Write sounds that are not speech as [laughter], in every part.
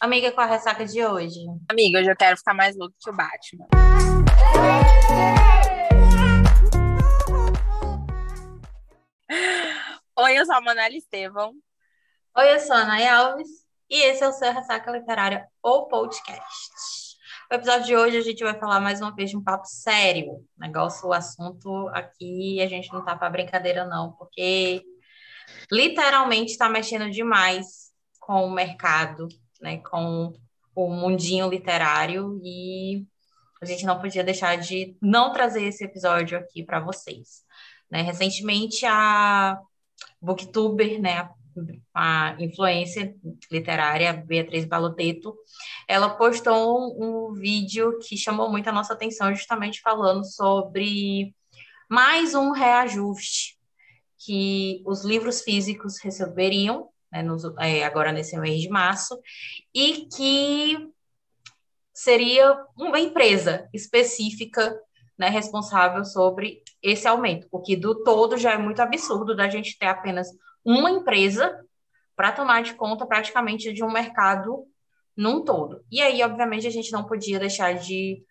Amiga, qual a ressaca de hoje? Amiga, hoje eu quero ficar mais louco que o Batman. Oi, eu sou a Manela Estevão. Oi, eu sou a Ana Alves e esse é o seu Ressaca Literária ou Podcast. No episódio de hoje a gente vai falar mais uma vez de um papo sério. Negócio, o assunto aqui, a gente não tá para brincadeira não, porque literalmente está mexendo demais com o mercado né, com o mundinho literário e a gente não podia deixar de não trazer esse episódio aqui para vocês. Né? Recentemente, a booktuber, né, a influência literária Beatriz Baloteto, ela postou um, um vídeo que chamou muito a nossa atenção, justamente falando sobre mais um reajuste que os livros físicos receberiam né, nos, é, agora nesse mês de março, e que seria uma empresa específica né, responsável sobre esse aumento, o que do todo já é muito absurdo da gente ter apenas uma empresa para tomar de conta praticamente de um mercado num todo. E aí, obviamente, a gente não podia deixar de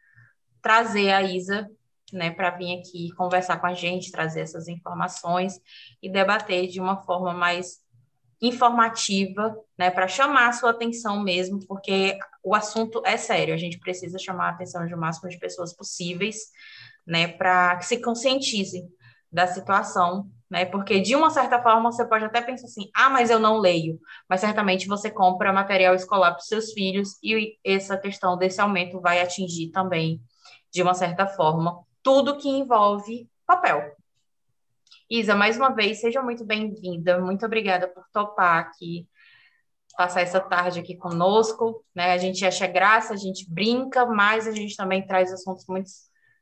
trazer a Isa né, para vir aqui conversar com a gente, trazer essas informações e debater de uma forma mais informativa, né, para chamar a sua atenção mesmo, porque o assunto é sério, a gente precisa chamar a atenção de o máximo de pessoas possíveis, né, para que se conscientizem da situação, né, porque de uma certa forma você pode até pensar assim, ah, mas eu não leio, mas certamente você compra material escolar para os seus filhos e essa questão desse aumento vai atingir também, de uma certa forma, tudo que envolve papel, Isa, mais uma vez, seja muito bem-vinda. Muito obrigada por topar aqui, passar essa tarde aqui conosco. Né? A gente acha graça, a gente brinca, mas a gente também traz assuntos muito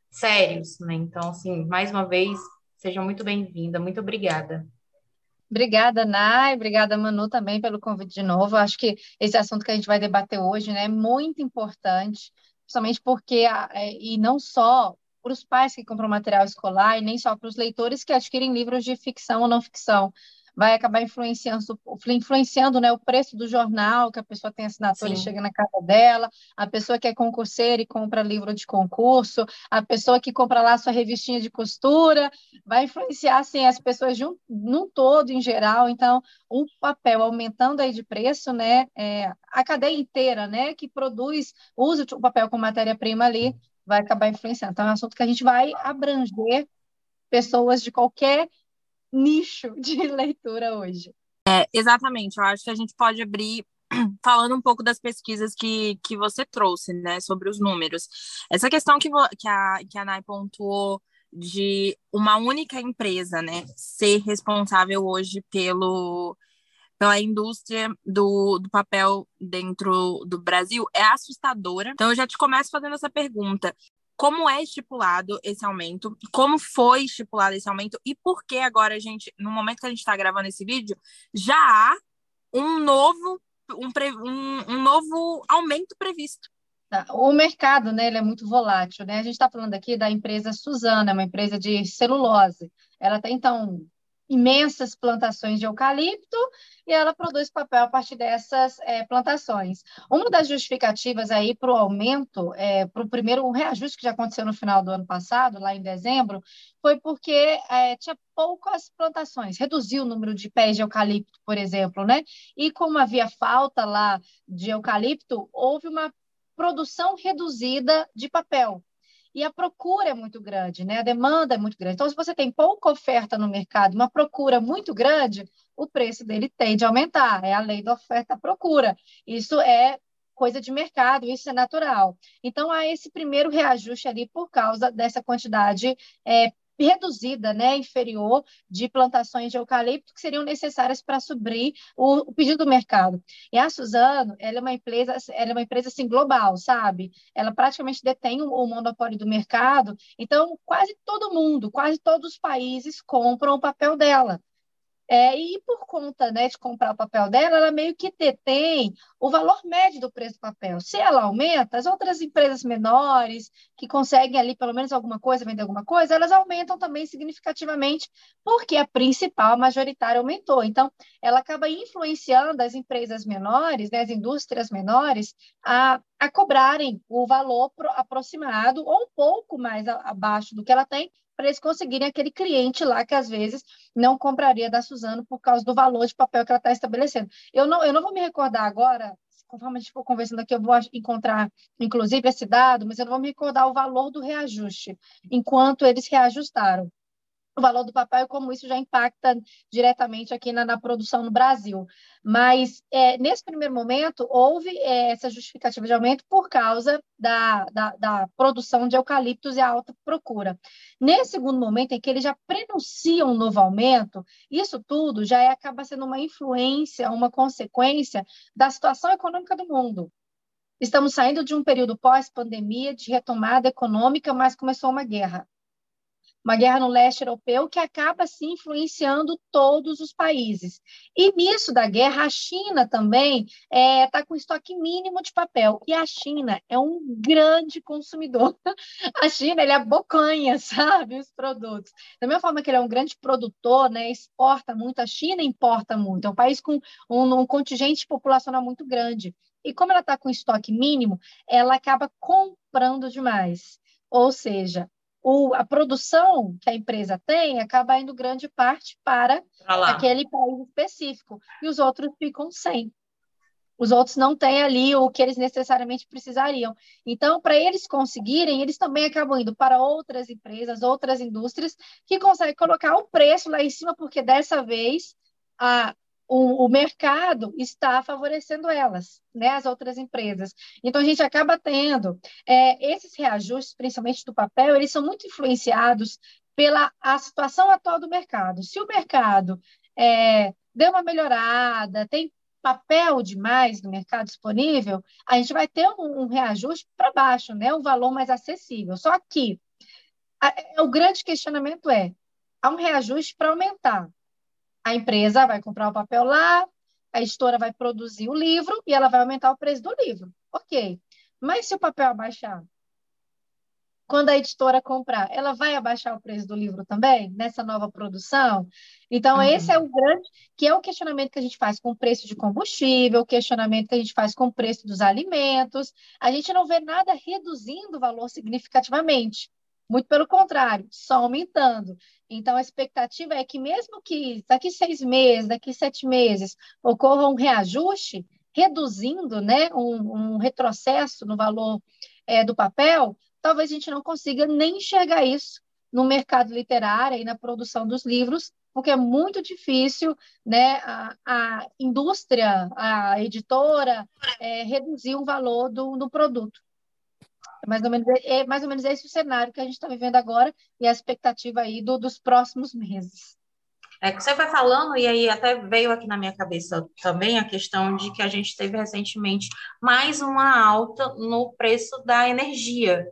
sérios. Né? Então, assim, mais uma vez, seja muito bem-vinda. Muito obrigada. Obrigada, Nai. Obrigada, Manu, também pelo convite de novo. Acho que esse assunto que a gente vai debater hoje né, é muito importante, principalmente porque, é, e não só para os pais que compram material escolar e nem só para os leitores que adquirem livros de ficção ou não ficção. Vai acabar influenciando, influenciando né, o preço do jornal, que a pessoa tem assinatura Sim. e chega na casa dela, a pessoa que é concurseira e compra livro de concurso, a pessoa que compra lá sua revistinha de costura, vai influenciar assim, as pessoas de um, num todo, em geral. Então, o papel aumentando aí de preço, né, é, a cadeia inteira né, que produz, usa o papel como matéria-prima ali, vai acabar influenciando. Então, é um assunto que a gente vai abranger pessoas de qualquer nicho de [laughs] leitura hoje. É, exatamente, eu acho que a gente pode abrir [clears throat] falando um pouco das pesquisas que, que você trouxe, né, sobre os números. Essa questão que, que, a, que a Nai pontuou de uma única empresa, né, ser responsável hoje pelo pela indústria do, do papel dentro do Brasil é assustadora. Então, eu já te começo fazendo essa pergunta. Como é estipulado esse aumento? Como foi estipulado esse aumento? E por que agora gente, no momento que a gente está gravando esse vídeo, já há um novo, um, um, um novo aumento previsto? Tá, o mercado, né, ele é muito volátil, né? A gente está falando aqui da empresa Suzana, uma empresa de celulose. Ela tem, então, imensas plantações de eucalipto e ela produz papel a partir dessas é, plantações. Uma das justificativas aí para o aumento, é, para o primeiro reajuste que já aconteceu no final do ano passado, lá em dezembro, foi porque é, tinha poucas plantações, reduziu o número de pés de eucalipto, por exemplo, né? E como havia falta lá de eucalipto, houve uma produção reduzida de papel e a procura é muito grande, né? A demanda é muito grande. Então, se você tem pouca oferta no mercado, uma procura muito grande, o preço dele tende a aumentar. É a lei da oferta-procura. Isso é coisa de mercado, isso é natural. Então, há esse primeiro reajuste ali por causa dessa quantidade é, reduzida, né, inferior de plantações de eucalipto que seriam necessárias para suprir o, o, pedido do mercado. E a Suzano, ela é uma empresa, ela é uma empresa assim global, sabe? Ela praticamente detém o, o monopólio do mercado, então quase todo mundo, quase todos os países compram o papel dela. É, e por conta né, de comprar o papel dela, ela meio que detém o valor médio do preço do papel. Se ela aumenta, as outras empresas menores, que conseguem ali pelo menos alguma coisa, vender alguma coisa, elas aumentam também significativamente, porque a principal, a majoritária, aumentou. Então, ela acaba influenciando as empresas menores, né, as indústrias menores, a, a cobrarem o valor aproximado ou um pouco mais abaixo do que ela tem, para eles conseguirem aquele cliente lá que às vezes não compraria da Suzano por causa do valor de papel que ela está estabelecendo. Eu não, eu não vou me recordar agora, conforme a gente for conversando aqui, eu vou encontrar, inclusive, esse dado, mas eu não vou me recordar o valor do reajuste, enquanto eles reajustaram o valor do papel e como isso já impacta diretamente aqui na, na produção no Brasil. Mas, é, nesse primeiro momento, houve é, essa justificativa de aumento por causa da, da, da, produção de eucaliptos e a alta procura. Nesse segundo momento, em que eles já prenunciam um novo aumento, isso tudo já é, acaba sendo uma influência, uma consequência da situação econômica do mundo. Estamos saindo de um período pós-pandemia, de retomada econômica, mas começou uma guerra uma guerra no leste europeu que acaba se influenciando todos os países. E nisso da guerra, a China também está é, tá com estoque mínimo de papel. E a China é um grande consumidor. [laughs] A China ele abocanha, [laughs] sabe, os produtos. Da mesma forma que ele é um grande produtor, né, exporta muito, a China importa muito. É um país com um, um contingente populacional muito grande. E como ela está com estoque mínimo, ela acaba comprando demais. Ou seja, o, a produção que a empresa tem acaba indo grande parte para aquele país específico e os outros ficam sem. Os outros não têm ali o que eles necessariamente precisariam. Então, para eles conseguirem, eles também acabam indo para outras empresas, outras indústrias que conseguem colocar o preço lá em cima, porque dessa vez a, o, o, mercado está favorecendo elas, né, as outras empresas. Então, a gente acaba tendo é, esses reajustes, principalmente do papel, eles são muito influenciados pela a situação atual do mercado. Se o mercado é, deu uma melhorada, tem papel demais no mercado disponível, a gente vai ter um, um reajuste para baixo, né, um valor mais acessível. Só que a, o grande questionamento é, há um reajuste para aumentar a empresa vai comprar o papel lá, a editora vai produzir o livro e ela vai aumentar o preço do livro. Ok. Mas se o papel abaixar, quando a editora comprar, ela vai abaixar o preço do livro também, nessa nova produção? Então, uhum. esse é o grande, que é o questionamento que a gente faz com o preço de combustível, o questionamento que a gente faz com o preço dos alimentos. A gente não vê nada reduzindo o valor significativamente. Muito pelo contrário, só aumentando. Então, a expectativa é que, mesmo que daqui seis meses, daqui sete meses, ocorra um reajuste, reduzindo né, um, um retrocesso no valor é, do papel, talvez a gente não consiga nem enxergar isso no mercado literário e na produção dos livros, porque é muito difícil né, a, a indústria, a editora, é, reduzir o valor do, do produto. É mais ou menos, é mais ou menos esse o cenário que a gente está vivendo agora e a expectativa aí do, dos próximos meses. É que você vai falando, e aí até veio aqui na minha cabeça também a questão de que a gente teve recentemente mais uma alta no preço da energia,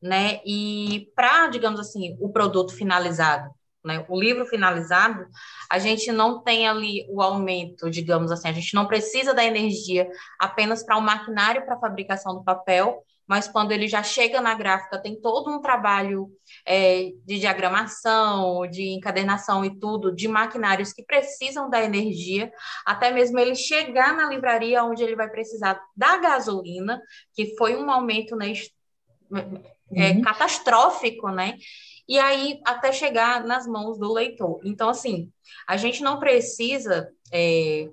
né? E para, digamos assim, o produto finalizado, né? O livro finalizado, a gente não tem ali o aumento, digamos assim, a gente não precisa da energia apenas para o maquinário para a fabricação do papel, mas quando ele já chega na gráfica, tem todo um trabalho é, de diagramação, de encadernação e tudo, de maquinários que precisam da energia, até mesmo ele chegar na livraria onde ele vai precisar da gasolina, que foi um aumento né, é, uhum. catastrófico, né? E aí até chegar nas mãos do leitor. Então, assim, a gente não precisa é,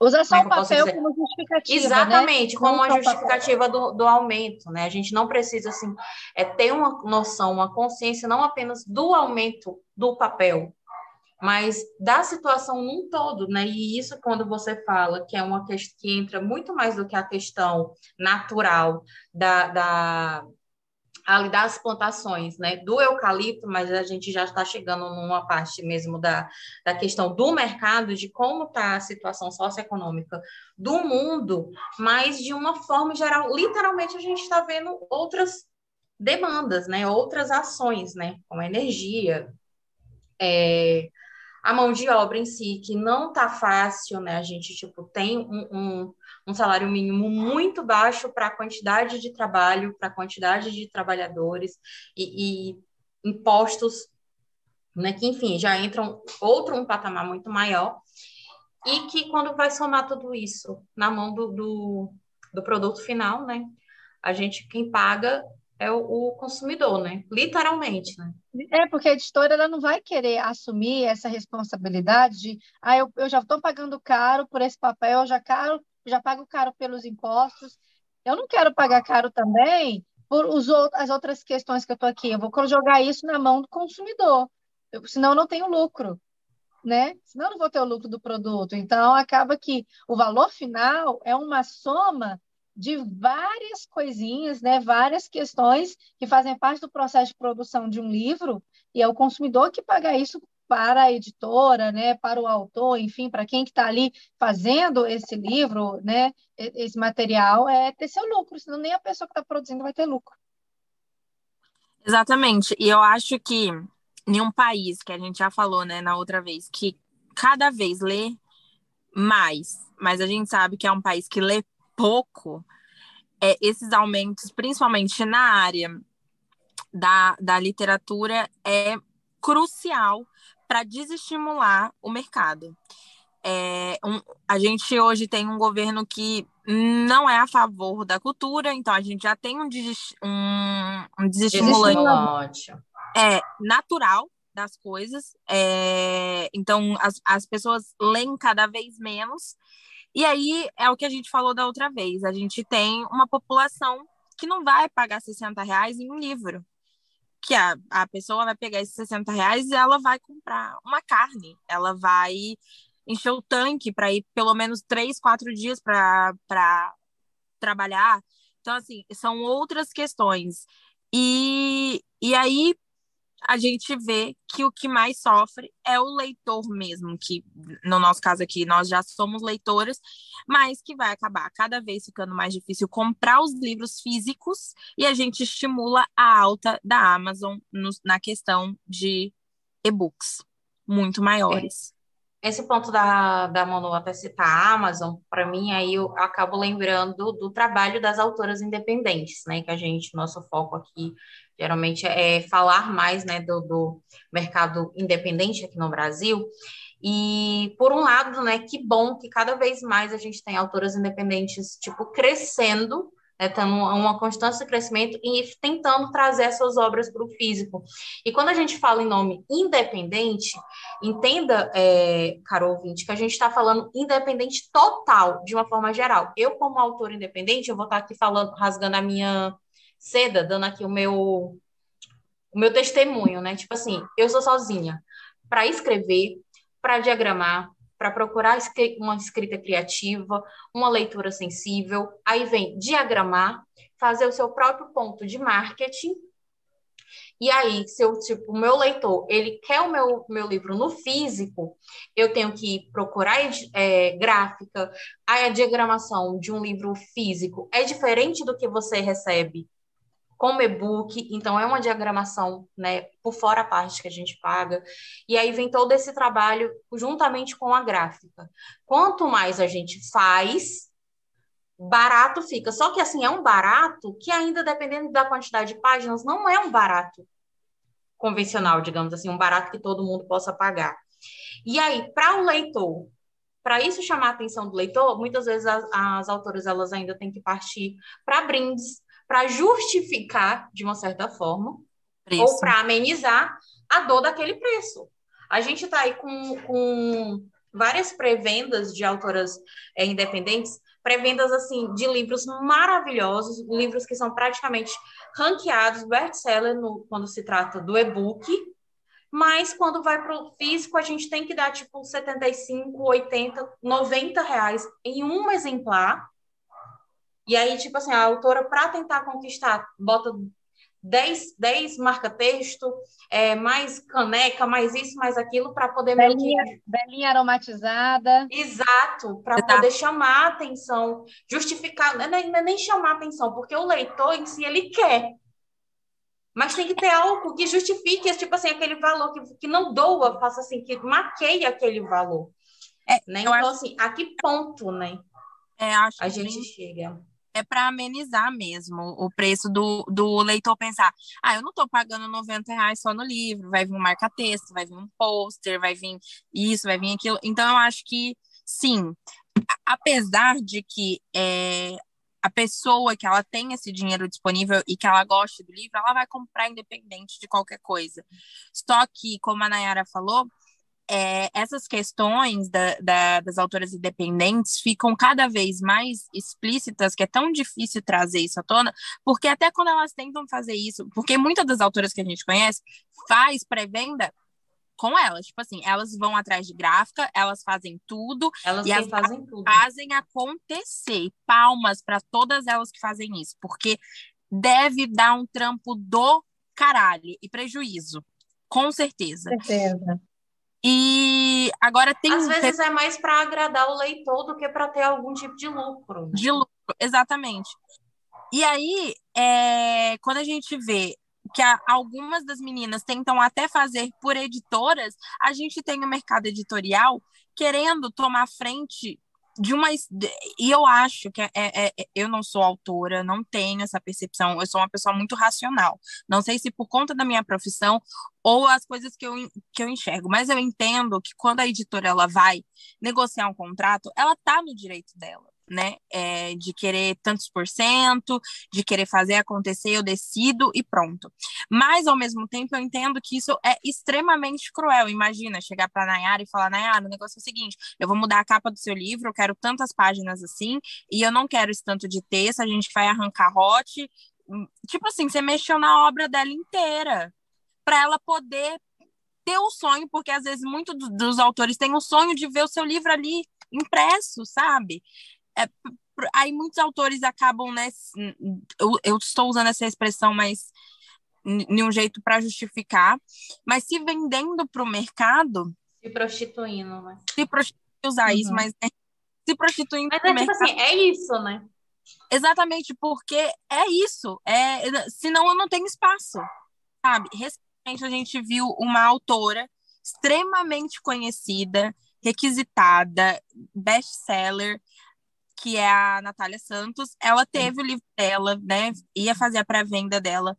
Usa só o papel como justificativa. Né? Exatamente, né? como uma justificativa do, do aumento, né? A gente não precisa assim, é ter uma noção, uma consciência não apenas do aumento do papel, mas da situação num todo, né? E isso quando você fala que é uma questão que entra muito mais do que a questão natural da, da ali das plantações, né, do eucalipto, mas a gente já está chegando numa parte mesmo da, da questão do mercado, de como está a situação socioeconômica do mundo, mas de uma forma geral, literalmente a gente está vendo outras demandas, né, outras ações, né, como energia, é, a mão de obra em si, que não tá fácil, né? A gente, tipo, tem um, um, um salário mínimo muito baixo para a quantidade de trabalho, para a quantidade de trabalhadores e, e, impostos, né? Que, enfim, já entram outro um patamar muito maior e que quando vai somar tudo isso na mão do, do, do produto final, né? A gente, quem paga é o, o, consumidor, né? Literalmente, né? É, porque a editora ela não vai querer assumir essa responsabilidade de ah, eu, eu já estou pagando caro por esse papel, já caro, já pago caro pelos impostos. Eu não quero pagar caro também por os, as outras questões que eu estou aqui. Eu vou jogar isso na mão do consumidor, eu, senão eu não tenho lucro. Né? Senão eu não vou ter o lucro do produto. Então, acaba que o valor final é uma soma de várias coisinhas, né, várias questões que fazem parte do processo de produção de um livro, e é o consumidor que paga isso para a editora, né, para o autor, enfim, para quem está ali fazendo esse livro, né, esse material, é ter seu lucro, senão nem a pessoa que está produzindo vai ter lucro. Exatamente. E eu acho que em um país que a gente já falou, né, na outra vez, que cada vez lê mais, mas a gente sabe que é um país que lê pouco, é, esses aumentos, principalmente na área da, da literatura, é crucial para desestimular o mercado. É, um, a gente hoje tem um governo que não é a favor da cultura, então a gente já tem um, des, um, um desestimulante é, natural das coisas. É, então as, as pessoas leem cada vez menos e aí é o que a gente falou da outra vez. A gente tem uma população que não vai pagar 60 reais em um livro. Que a, a pessoa vai pegar esses 60 reais e ela vai comprar uma carne. Ela vai encher o tanque para ir pelo menos três, quatro dias para trabalhar. Então, assim, são outras questões. E, e aí, a gente vê que o que mais sofre é o leitor mesmo, que no nosso caso aqui nós já somos leitoras, mas que vai acabar cada vez ficando mais difícil comprar os livros físicos e a gente estimula a alta da Amazon no, na questão de e-books muito maiores. É. Esse ponto da, da Manu até citar a Amazon, para mim, aí eu acabo lembrando do trabalho das autoras independentes, né? Que a gente, nosso foco aqui geralmente é falar mais né, do, do mercado independente aqui no Brasil. E, por um lado, né, que bom que cada vez mais a gente tem autoras independentes, tipo, crescendo, né, tendo uma constância de crescimento e tentando trazer essas obras para o físico. E quando a gente fala em nome independente, entenda, é, caro ouvinte, que a gente está falando independente total, de uma forma geral. Eu, como autora independente, eu vou estar aqui falando, rasgando a minha seda, dando aqui o meu, o meu testemunho, né? Tipo assim, eu sou sozinha para escrever, para diagramar, para procurar uma escrita criativa, uma leitura sensível, aí vem diagramar, fazer o seu próprio ponto de marketing. E aí, se eu, tipo, o meu leitor, ele quer o meu, meu livro no físico, eu tenho que procurar é, gráfica, aí a diagramação de um livro físico é diferente do que você recebe como e-book, então é uma diagramação, né, por fora a parte que a gente paga, e aí vem todo esse trabalho juntamente com a gráfica. Quanto mais a gente faz, barato fica. Só que assim, é um barato que ainda dependendo da quantidade de páginas, não é um barato convencional, digamos assim, um barato que todo mundo possa pagar. E aí, para o leitor, para isso chamar a atenção do leitor, muitas vezes as, as autoras elas ainda têm que partir para brindes, para justificar, de uma certa forma, preço. ou para amenizar a dor daquele preço. A gente está aí com, com várias pré-vendas de autoras é, independentes, pré-vendas assim de livros maravilhosos, livros que são praticamente ranqueados, best-seller quando se trata do e-book, mas quando vai para o físico, a gente tem que dar tipo 75, 80, 90 reais em um exemplar e aí, tipo assim, a autora, para tentar conquistar, bota 10, 10 marca-texto, é, mais caneca, mais isso, mais aquilo, para poder belinha, meio que... Belinha aromatizada. Exato, para poder chamar a atenção, justificar, não é, nem, é nem chamar a atenção, porque o leitor em si, ele quer. Mas tem que ter algo que justifique, tipo assim, aquele valor, que, que não doa, faça assim, que maqueie aquele valor. É, né? Então, acho... assim, a que ponto, né? É, acho a gente chega é para amenizar mesmo o preço do, do leitor pensar, ah, eu não estou pagando 90 reais só no livro, vai vir um marca-texto, vai vir um pôster, vai vir isso, vai vir aquilo. Então, eu acho que sim, apesar de que é, a pessoa que ela tem esse dinheiro disponível e que ela goste do livro, ela vai comprar independente de qualquer coisa. Só que, como a Nayara falou, é, essas questões da, da, das autoras independentes ficam cada vez mais explícitas, que é tão difícil trazer isso à tona, porque até quando elas tentam fazer isso, porque muitas das autoras que a gente conhece faz pré-venda com elas, tipo assim, elas vão atrás de gráfica, elas fazem tudo elas e elas fazem tudo. fazem acontecer. Palmas para todas elas que fazem isso, porque deve dar um trampo do caralho e prejuízo, com certeza. certeza. E agora tem. Às vezes é mais para agradar o leitor do que para ter algum tipo de lucro. De lucro, exatamente. E aí, é, quando a gente vê que algumas das meninas tentam até fazer por editoras, a gente tem o mercado editorial querendo tomar frente de uma e eu acho que é, é, é, eu não sou autora, não tenho essa percepção, eu sou uma pessoa muito racional. Não sei se por conta da minha profissão ou as coisas que eu, que eu enxergo, mas eu entendo que quando a editora ela vai negociar um contrato, ela tá no direito dela né? É, de querer tantos por cento, de querer fazer acontecer, eu decido e pronto. Mas, ao mesmo tempo, eu entendo que isso é extremamente cruel. Imagina chegar para Nayara e falar: Nayara, o negócio é o seguinte, eu vou mudar a capa do seu livro, eu quero tantas páginas assim, e eu não quero esse tanto de texto, a gente vai arrancar hot. Tipo assim, você mexeu na obra dela inteira para ela poder ter o sonho, porque às vezes muitos dos autores têm o sonho de ver o seu livro ali impresso, sabe? É, aí muitos autores acabam, né? Eu, eu estou usando essa expressão, mas de um jeito para justificar, mas se vendendo para o mercado. Se prostituindo, né? Se prostituindo, usar uhum. isso, mas né, se prostituindo. Mas é tipo mercado. assim, é isso, né? Exatamente, porque é isso. É, senão eu não tenho espaço. Sabe? Recentemente a gente viu uma autora extremamente conhecida, requisitada, best-seller, que é a Natália Santos, ela teve o livro dela, né? Ia fazer a pré-venda dela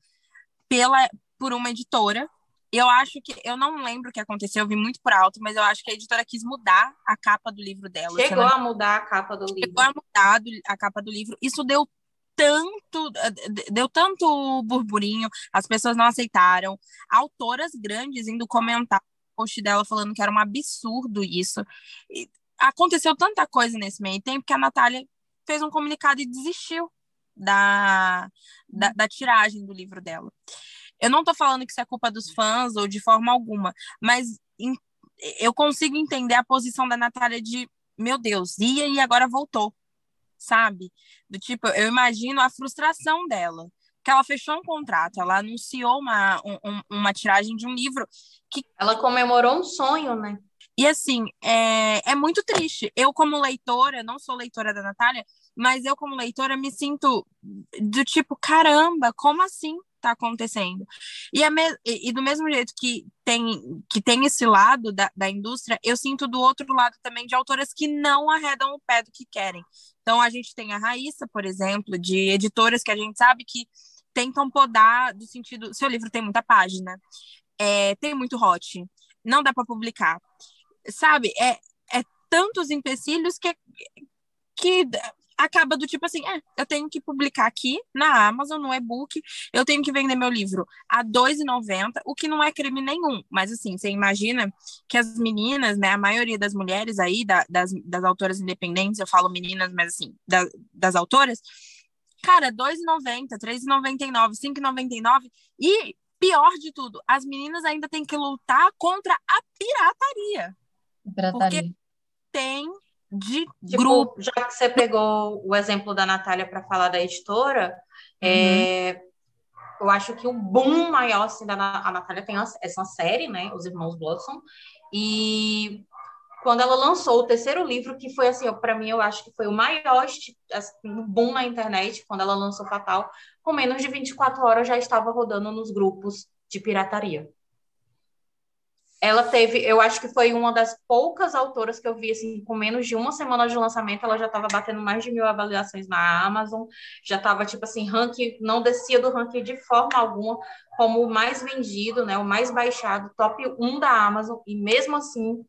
pela, por uma editora. Eu acho que, eu não lembro o que aconteceu, eu vi muito por alto, mas eu acho que a editora quis mudar a capa do livro dela. Chegou a mudar a capa do livro. Chegou a mudar a capa do livro. Isso deu tanto, deu tanto burburinho, as pessoas não aceitaram. Autoras grandes indo comentar o post dela falando que era um absurdo isso aconteceu tanta coisa nesse meio tempo que a Natália fez um comunicado e desistiu da, da, da tiragem do livro dela. Eu não estou falando que isso é culpa dos fãs ou de forma alguma, mas eu consigo entender a posição da Natália de, meu Deus, ia e agora voltou, sabe? Do tipo, eu imagino a frustração dela, que ela fechou um contrato, ela anunciou uma, um, uma tiragem de um livro que... Ela comemorou um sonho, né? E assim, é, é muito triste. Eu, como leitora, não sou leitora da Natália, mas eu, como leitora, me sinto do tipo, caramba, como assim tá acontecendo? E, e do mesmo jeito que tem, que tem esse lado da, da indústria, eu sinto do outro lado também de autoras que não arredam o pé do que querem. Então, a gente tem a Raíssa, por exemplo, de editoras que a gente sabe que tentam podar do sentido. Seu livro tem muita página, é, tem muito hot, não dá para publicar sabe? É, é tantos empecilhos que, que acaba do tipo assim, é, eu tenho que publicar aqui na Amazon, no e-book, eu tenho que vender meu livro a R$ 2,90, o que não é crime nenhum. Mas assim, você imagina que as meninas, né, a maioria das mulheres aí, da, das, das autoras independentes, eu falo meninas, mas assim, da, das autoras, cara, R$ 2,90, R$ 3,99, R$ 5,99 e pior de tudo, as meninas ainda têm que lutar contra a pirataria. Porque tem de tipo, grupo. Já que você pegou o exemplo da Natália para falar da editora, uhum. é, eu acho que o boom maior assim, da a Natália tem essa série, né? Os Irmãos Blossom, e quando ela lançou o terceiro livro, que foi assim, para mim eu acho que foi o maior assim, boom na internet, quando ela lançou Fatal, com menos de 24 horas já estava rodando nos grupos de pirataria. Ela teve, eu acho que foi uma das poucas autoras que eu vi, assim, com menos de uma semana de lançamento, ela já estava batendo mais de mil avaliações na Amazon, já estava, tipo assim, ranking, não descia do ranking de forma alguma, como o mais vendido, né, o mais baixado, top 1 da Amazon, e mesmo assim,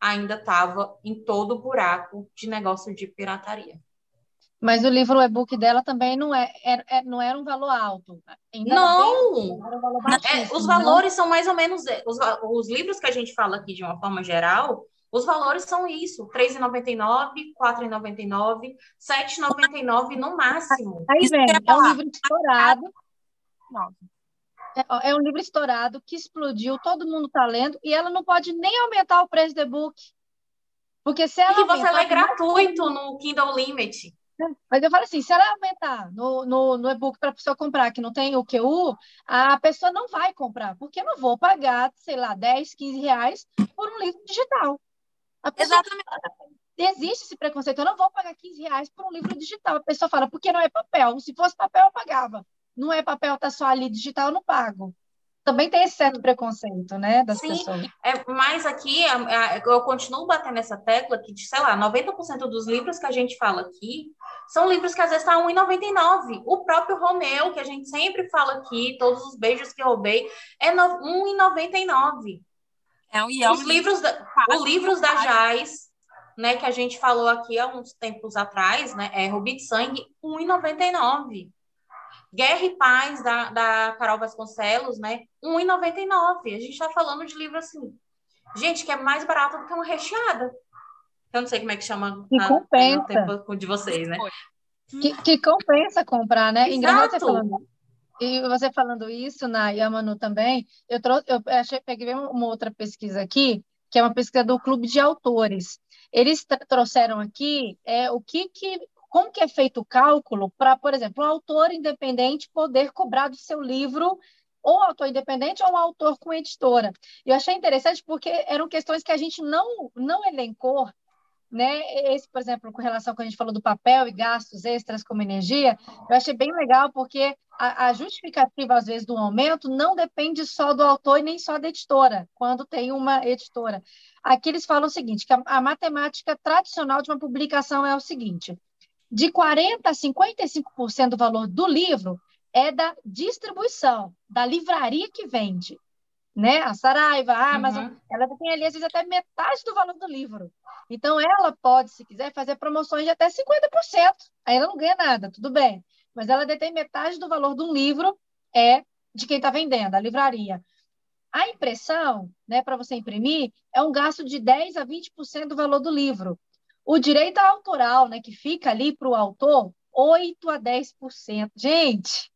ainda estava em todo o buraco de negócio de pirataria. Mas o livro, o e-book dela também não, é, é, é não era um valor alto. Ainda não! Bem, um valor é, os valores não? são mais ou menos. É, os, os livros que a gente fala aqui de uma forma geral, os valores são isso: R$ 3,99, R$ 4,99, R$ 7,99 no máximo. Aí vem, é um livro estourado. É, é um livro estourado que explodiu, todo mundo está lendo, e ela não pode nem aumentar o preço do e-book. Porque se ela. E você lê gratuito no Kindle Limit. Mas eu falo assim, se ela aumentar no, no, no e-book para a pessoa comprar que não tem o QU, a pessoa não vai comprar, porque eu não vou pagar, sei lá, 10, 15 reais por um livro digital. Pessoa, Exatamente. Existe esse preconceito, eu não vou pagar 15 reais por um livro digital. A pessoa fala, porque não é papel. Se fosse papel, eu pagava. Não é papel, tá só ali digital, eu não pago também tem esse certo preconceito, né, das Sim, pessoas. É, mas aqui eu continuo batendo essa tecla que, sei lá, 90% dos livros que a gente fala aqui são livros que às vezes estão tá R$1,99. O próprio Romeu, que a gente sempre fala aqui, todos os beijos que roubei, é R$1,99. É, e é os livros da, os livros da Jais, né, que a gente falou aqui há uns tempos atrás, né, é Rubi de Sangue, R$1,99. Guerra e Paz, da, da Carol Vasconcelos, né? R$1,99. A gente está falando de livro assim. Gente, que é mais barato do que uma recheada. Eu não sei como é que chama que compensa. tempo de vocês, né? Que, que compensa comprar, né? Exato. Você falando, e você falando isso na Yamanu também, eu, trouxe, eu achei, peguei uma outra pesquisa aqui, que é uma pesquisa do Clube de Autores. Eles trouxeram aqui é, o que, que como que é feito o cálculo para, por exemplo, um autor independente poder cobrar do seu livro ou autor independente ou autor com editora. Eu achei interessante porque eram questões que a gente não, não elencou né? Esse, por exemplo, com relação ao que a gente falou do papel e gastos extras como energia, eu achei bem legal porque a, a, justificativa, às vezes, do aumento não depende só do autor e nem só da editora, quando tem uma editora. Aqui eles falam o seguinte, que a, a matemática tradicional de uma publicação é o seguinte, de 40% a 55% do valor do livro é da distribuição, da livraria que vende. Né? A Saraiva, a Amazon, uhum. ela tem ali, às vezes, até metade do valor do livro. Então, ela pode, se quiser, fazer promoções de até 50%. Aí ela não ganha nada, tudo bem. Mas ela detém metade do valor de um livro, é de quem está vendendo, a livraria. A impressão, né, para você imprimir, é um gasto de 10% a 20% do valor do livro. O direito autoral, né, que fica ali para o autor, 8 a 10%. Gente,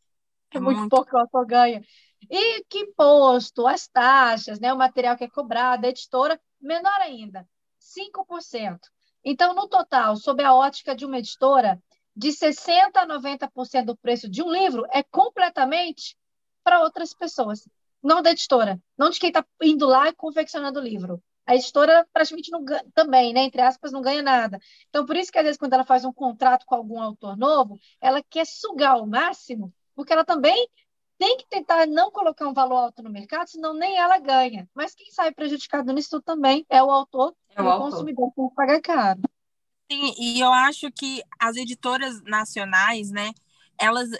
é muito, muito pouco que o autor ganha. E que imposto, as taxas, né, o material que é cobrado, a editora, menor ainda, 5%. Então, no total, sob a ótica de uma editora, de 60% a 90% do preço de um livro é completamente para outras pessoas, não da editora, não de quem está indo lá e confeccionando o livro a editora praticamente não ganha, também, né, entre aspas, não ganha nada. Então, por isso que às vezes quando ela faz um contrato com algum autor novo, ela quer sugar o máximo, porque ela também tem que tentar não colocar um valor alto no mercado, senão nem ela ganha. Mas quem sai prejudicado nisso também é o autor, é o, o consumidor que pagar caro. Sim, e eu acho que as editoras nacionais, né, elas,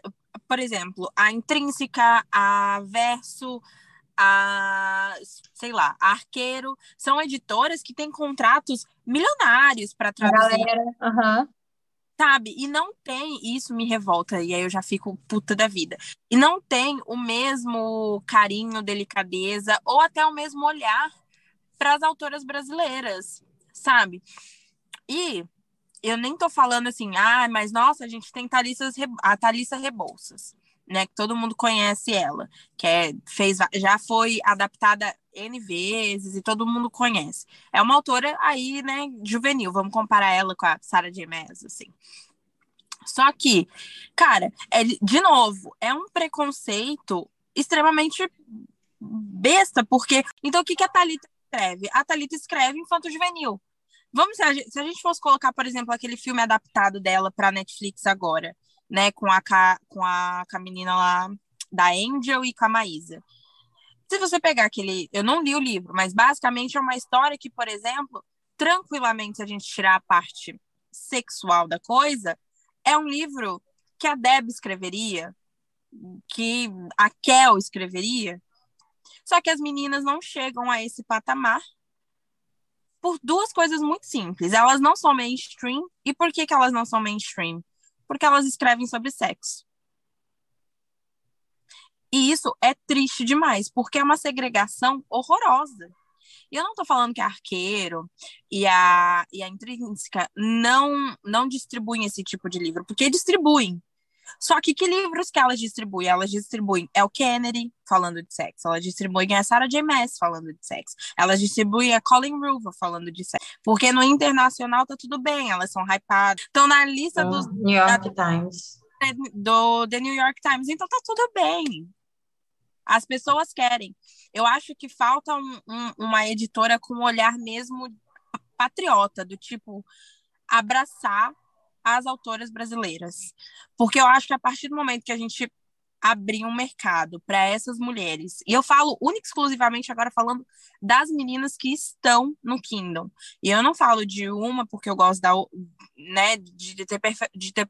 por exemplo, a Intrínseca, a Verso, a, sei lá, a Arqueiro, são editoras que têm contratos milionários para traduzir. Galera, uhum. Sabe? E não tem, isso me revolta, e aí eu já fico puta da vida. E não tem o mesmo carinho, delicadeza, ou até o mesmo olhar para as autoras brasileiras, sabe? E eu nem tô falando assim, ah, mas nossa, a gente tem Thalissa, a Thalissa Rebouças né? Que todo mundo conhece ela, que é, fez, já foi adaptada N vezes e todo mundo conhece. É uma autora aí, né, juvenil, vamos comparar ela com a Sarah J. Maas, assim. Só que, cara, é, de novo, é um preconceito extremamente besta, porque. Então, o que, que a Thalita escreve? A Thalita escreve infanto juvenil. Vamos se a, gente, se a gente fosse colocar, por exemplo, aquele filme adaptado dela para Netflix agora, né, com a com a, com a menina lá da Angel e com a Maísa. Se você pegar aquele, eu não li o livro, mas basicamente é uma história que, por exemplo, tranquilamente se a gente tirar a parte sexual da coisa, é um livro que a Deb escreveria, que a Kel escreveria. Só que as meninas não chegam a esse patamar por duas coisas muito simples. Elas não são mainstream. E por que, que elas não são mainstream? Porque elas escrevem sobre sexo. E isso é triste demais, porque é uma segregação horrorosa. E eu não estou falando que a Arqueiro e a, e a Intrínseca não, não distribuem esse tipo de livro, porque distribuem. Só que que livros que elas distribuem? Elas distribuem El Kennedy falando de sexo, elas distribuem a Sarah J. Maas falando de sexo, elas distribuem a Colin Hoover falando de sexo. Porque no internacional tá tudo bem, elas são hypadas. Estão na lista do dos New York da, Times. Do The New York Times, então tá tudo bem. As pessoas querem. Eu acho que falta um, um, uma editora com um olhar mesmo patriota, do tipo abraçar as autoras brasileiras. Porque eu acho que a partir do momento que a gente abrir um mercado para essas mulheres, e eu falo única exclusivamente agora falando das meninas que estão no Kingdom. E eu não falo de uma porque eu gosto da, né, de ter, de ter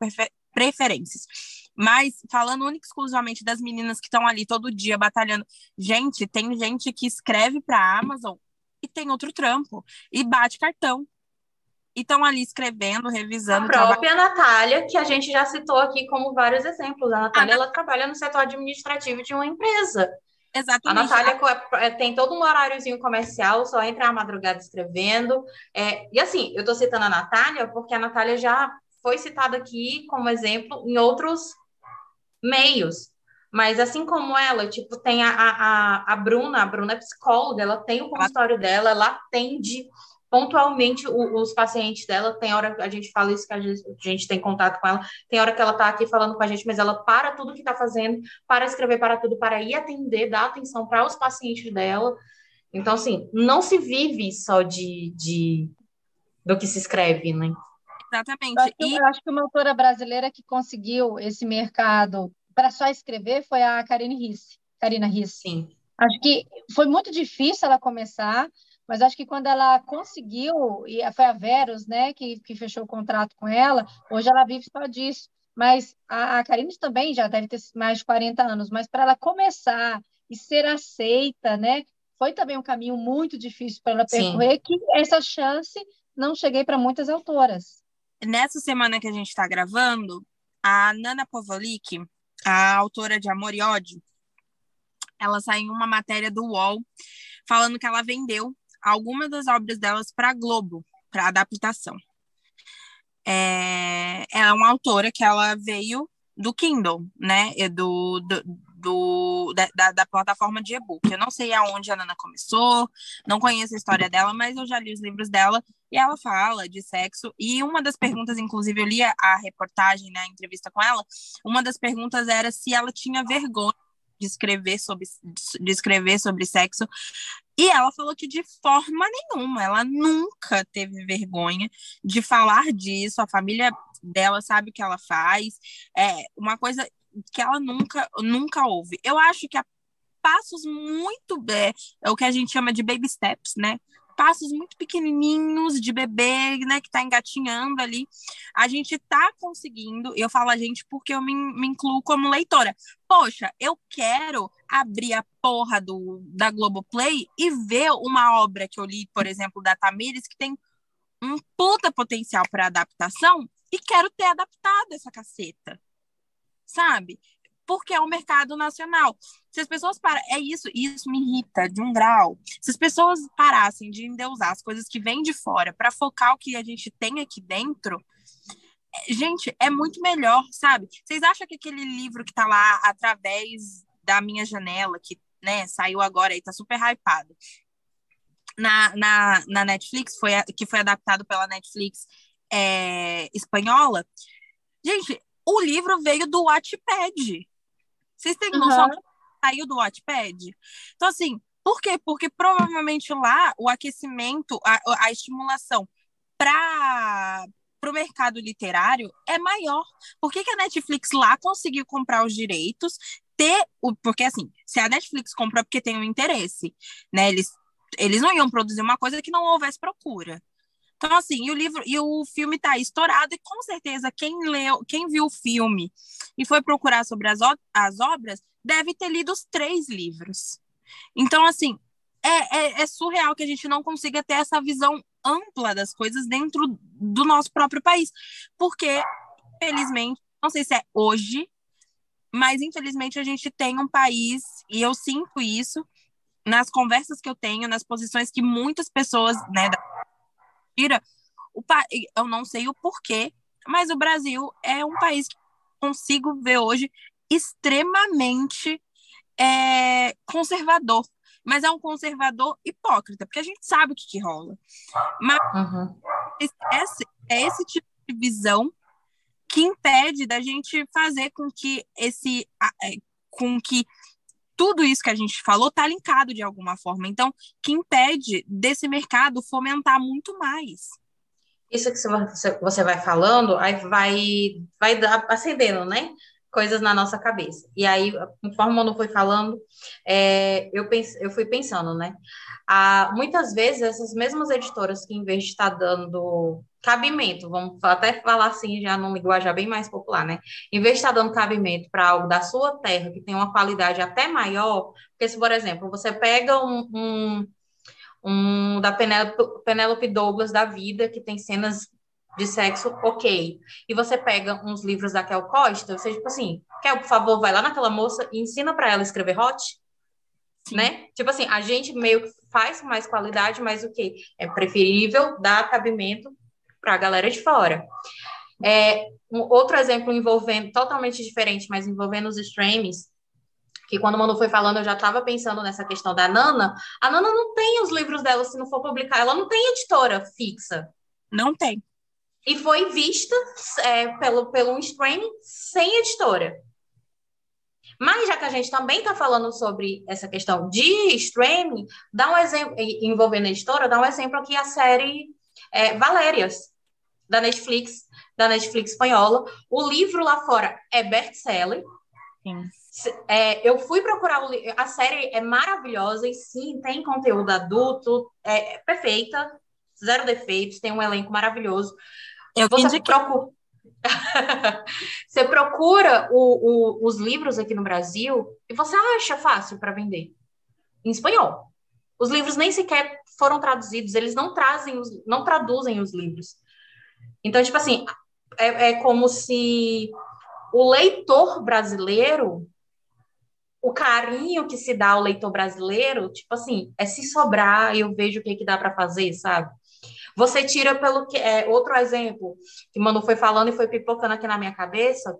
preferências. Mas falando única exclusivamente das meninas que estão ali todo dia batalhando. Gente, tem gente que escreve para a Amazon e tem outro trampo e bate cartão. E estão ali escrevendo, revisando. A própria Natália, que a gente já citou aqui como vários exemplos. A Natália, a ela trabalha no setor administrativo de uma empresa. Exatamente. A Natália é, tem todo um horáriozinho comercial, só entra à madrugada escrevendo. É, e assim, eu estou citando a Natália porque a Natália já foi citada aqui como exemplo em outros meios. Mas assim como ela, tipo, tem a, a, a Bruna, a Bruna é psicóloga, ela tem o consultório dela, ela atende pontualmente o, os pacientes dela. Tem hora a gente fala isso que a gente, a gente, tem contato com ela, tem hora que ela tá aqui falando com a gente, mas ela para tudo que tá fazendo, para escrever, para tudo, para ir atender, dar atenção para os pacientes dela. Então, assim, não se vive só de, de do que se escreve, né? Exatamente. Eu acho, que, eu acho que uma autora brasileira que conseguiu esse mercado para só escrever foi a Karine Risse. Karina Risse. Sim. Acho que foi muito difícil ela começar, mas acho que quando ela conseguiu, e foi a Verus, né, que, que fechou o contrato com ela, hoje ela vive só disso. Mas a, a Karine também já deve ter mais de 40 anos, mas para ela começar e ser aceita, né, foi também um caminho muito difícil para ela percorrer, Sim. que essa chance não cheguei para muitas autoras nessa semana que a gente está gravando, a Nana Povolic, a autora de Amor e Ódio, ela saiu em uma matéria do UOL falando que ela vendeu algumas das obras delas para Globo, para adaptação. É, é uma autora que ela veio do Kindle, né? Do, do, do da, da, plataforma de e-book. Eu não sei aonde a Nana começou, não conheço a história dela, mas eu já li os livros dela e ela fala de sexo. E uma das perguntas, inclusive, eu li a, a reportagem, né, a entrevista com ela. Uma das perguntas era se ela tinha vergonha de escrever sobre, de escrever sobre sexo. E ela falou que de forma nenhuma, ela nunca teve vergonha de falar disso. A família dela sabe o que ela faz. É uma coisa que ela nunca, nunca ouve. Eu acho que a passos muito é, é o que a gente chama de baby steps, né? Passos muito pequenininhos de bebê, né, que tá engatinhando ali. A gente tá conseguindo, eu falo a gente porque eu me, me incluo como leitora. Poxa, eu quero abrir a porra do, da Globoplay e ver uma obra que eu li, por exemplo, da Tamires, que tem um puta potencial para adaptação e quero ter adaptado essa caceta sabe? Porque é um mercado nacional. Se as pessoas param, é isso, isso me irrita de um grau. Se as pessoas parassem de endeusar as coisas que vêm de fora para focar o que a gente tem aqui dentro, é, gente, é muito melhor, sabe? Vocês acham que aquele livro que tá lá através da minha janela, que né, saiu agora e tá super hypado, na, na, na Netflix, foi, que foi adaptado pela Netflix é, espanhola. Gente, o livro veio do Wattpad. Vocês têm noção uhum. que saiu do Wattpad? Então, assim, Por quê? Porque provavelmente lá o aquecimento, a, a estimulação para o mercado literário é maior. Por que, que a Netflix lá conseguiu comprar os direitos, ter o. Porque assim, se a Netflix comprou é porque tem um interesse, né? Eles, eles não iam produzir uma coisa que não houvesse procura. Então, assim, e o livro e o filme está estourado, e com certeza quem leu, quem viu o filme e foi procurar sobre as, as obras deve ter lido os três livros. Então, assim, é, é, é, surreal que a gente não consiga ter essa visão ampla das coisas dentro do nosso próprio país. Porque, infelizmente, não sei se é hoje, mas infelizmente a gente tem um país, e eu sinto isso nas conversas que eu tenho, nas posições que muitas pessoas, né, da tira, o eu não sei o porquê, mas o Brasil é um país que consigo ver hoje extremamente é, conservador, mas é um conservador hipócrita, porque a gente sabe o que, que rola. Mas uhum. esse, é esse tipo de visão que impede da gente fazer com que esse é, com que tudo isso que a gente falou está linkado de alguma forma. Então, que impede desse mercado fomentar muito mais. Isso que você vai falando, aí vai, vai acendendo, né? Coisas na nossa cabeça. E aí, conforme o Manu foi falando, é, eu, pense, eu fui pensando, né? Ah, muitas vezes, essas mesmas editoras que, em vez de estar dando cabimento, vamos até falar assim, já num linguajar bem mais popular, né? Em vez de estar dando cabimento para algo da sua terra, que tem uma qualidade até maior, porque se, por exemplo, você pega um, um, um da Penélope Douglas da vida, que tem cenas de sexo, ok. E você pega uns livros da Kel Costa, você, tipo assim, Kel, por favor, vai lá naquela moça e ensina para ela escrever hot, Sim. né? Tipo assim, a gente meio que faz mais qualidade, mas o que? É preferível dar cabimento para a galera de fora. É, um outro exemplo envolvendo, totalmente diferente, mas envolvendo os streams, que quando o Manu foi falando, eu já estava pensando nessa questão da Nana. A Nana não tem os livros dela, se não for publicar, ela não tem editora fixa. Não tem. E foi vista é, pelo, pelo streaming sem editora. Mas já que a gente também está falando sobre essa questão de streaming, dá um exemplo, envolvendo a editora, dá um exemplo aqui a série é, Valérias, da Netflix, da Netflix espanhola. O livro lá fora é best-seller. É, eu fui procurar o a série é maravilhosa e sim tem conteúdo adulto, é, é perfeita, zero defeitos, tem um elenco maravilhoso. Eu Você procura, [laughs] você procura o, o, os livros aqui no Brasil e você acha fácil para vender em espanhol. Os livros nem sequer foram traduzidos, eles não trazem, os, não traduzem os livros. Então, tipo assim, é, é como se o leitor brasileiro, o carinho que se dá ao leitor brasileiro, tipo assim, é se sobrar, eu vejo o que, que dá para fazer, sabe? Você tira pelo que. É, outro exemplo que Manu foi falando e foi pipocando aqui na minha cabeça,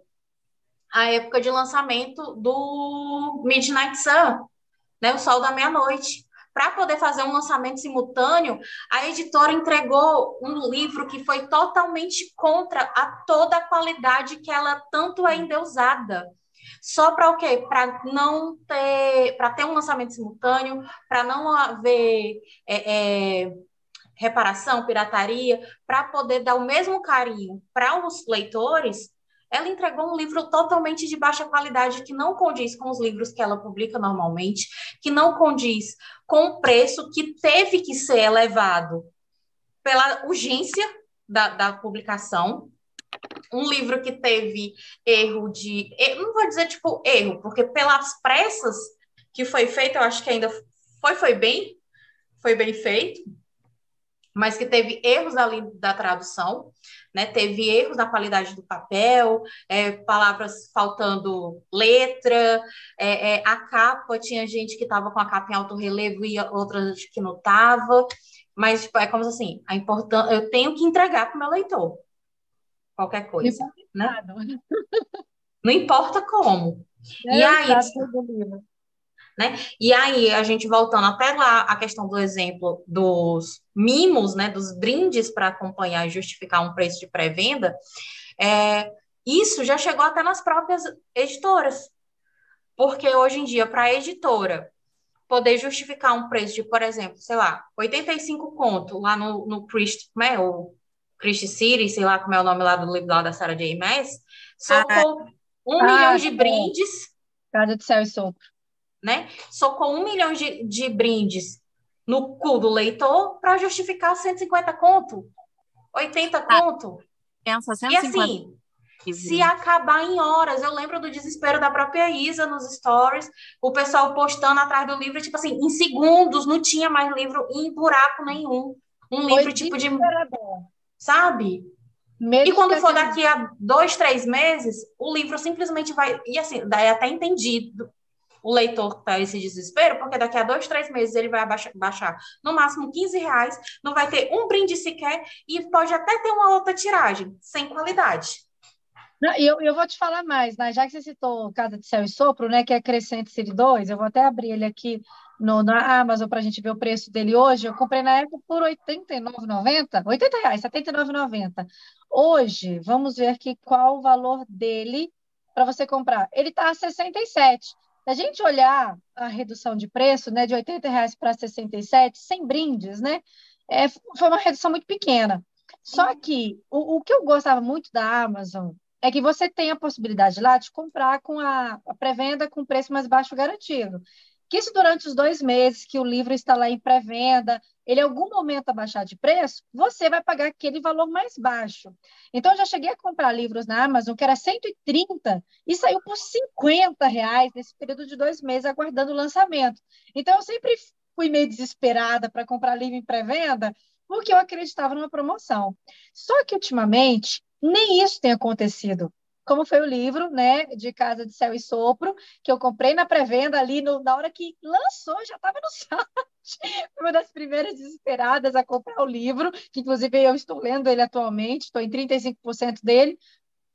a época de lançamento do Midnight Sun, né? O Sol da Meia-Noite para poder fazer um lançamento simultâneo, a editora entregou um livro que foi totalmente contra a toda a qualidade que ela tanto é endeusada. Só para o quê? Para não ter, para ter um lançamento simultâneo, para não haver é, é, reparação, pirataria, para poder dar o mesmo carinho para os leitores ela entregou um livro totalmente de baixa qualidade, que não condiz com os livros que ela publica normalmente, que não condiz com o preço que teve que ser elevado pela urgência da, da publicação. Um livro que teve erro de. Não vou dizer tipo erro, porque pelas pressas que foi feito, eu acho que ainda foi, foi bem, foi bem feito, mas que teve erros ali da tradução né? Teve erros na qualidade do papel, é, palavras faltando letra, é, é, a capa, tinha gente que estava com a capa em alto relevo e outras que não estava, mas tipo, é como assim, a importância, eu tenho que entregar para o meu leitor qualquer coisa, né? Não importa como. É, e aí, né? E aí, a gente voltando até lá, a questão do exemplo dos mimos, né, dos brindes para acompanhar e justificar um preço de pré-venda, é, isso já chegou até nas próprias editoras. Porque hoje em dia, para a editora poder justificar um preço de, por exemplo, sei lá, 85 conto lá no, no Christ, como é, o Christ City, sei lá como é o nome lá do livro lá da Sarah J. Maas, só ah, um ah, milhão de brindes. Casa de céu e sopro. Né? Só com um milhão de, de brindes no cu do leitor para justificar 150 conto, 80 ah, conto. Pensa 150. E assim, se acabar em horas. Eu lembro do desespero da própria Isa nos stories, o pessoal postando atrás do livro, tipo assim, em segundos, não tinha mais livro em buraco nenhum. Um Foi livro tipo de. Sabe? Mesmo e quando for daqui a dois, três meses, o livro simplesmente vai. E assim, daí até entendido o leitor tá esse desespero, porque daqui a dois, três meses ele vai abaixar, baixar no máximo 15 reais, não vai ter um brinde sequer e pode até ter uma outra tiragem, sem qualidade. Não, eu, eu vou te falar mais, né? já que você citou Casa de Céu e Sopro, né, que é Crescente City 2, eu vou até abrir ele aqui no, na Amazon para a gente ver o preço dele hoje. Eu comprei na época por R$ 89,90, 80 reais, R$ 79,90. Hoje, vamos ver aqui qual o valor dele para você comprar. Ele está a 67. Se a gente olhar a redução de preço, né, de 80 reais para 67, sem brindes, né, é, foi uma redução muito pequena. Só que o, o que eu gostava muito da Amazon é que você tem a possibilidade lá de comprar com a, a pré-venda com preço mais baixo garantido. Que isso durante os dois meses que o livro está lá em pré-venda, ele em algum momento abaixar de preço, você vai pagar aquele valor mais baixo. Então, eu já cheguei a comprar livros na Amazon que era 130 e saiu por 50 reais nesse período de dois meses, aguardando o lançamento. Então, eu sempre fui meio desesperada para comprar livro em pré-venda, porque eu acreditava numa promoção. Só que, ultimamente, nem isso tem acontecido. Como foi o livro, né, de Casa de Céu e Sopro, que eu comprei na pré-venda ali, no, na hora que lançou, já estava no [laughs] site. Foi uma das primeiras desesperadas a comprar o livro, que inclusive eu estou lendo ele atualmente, estou em 35% dele,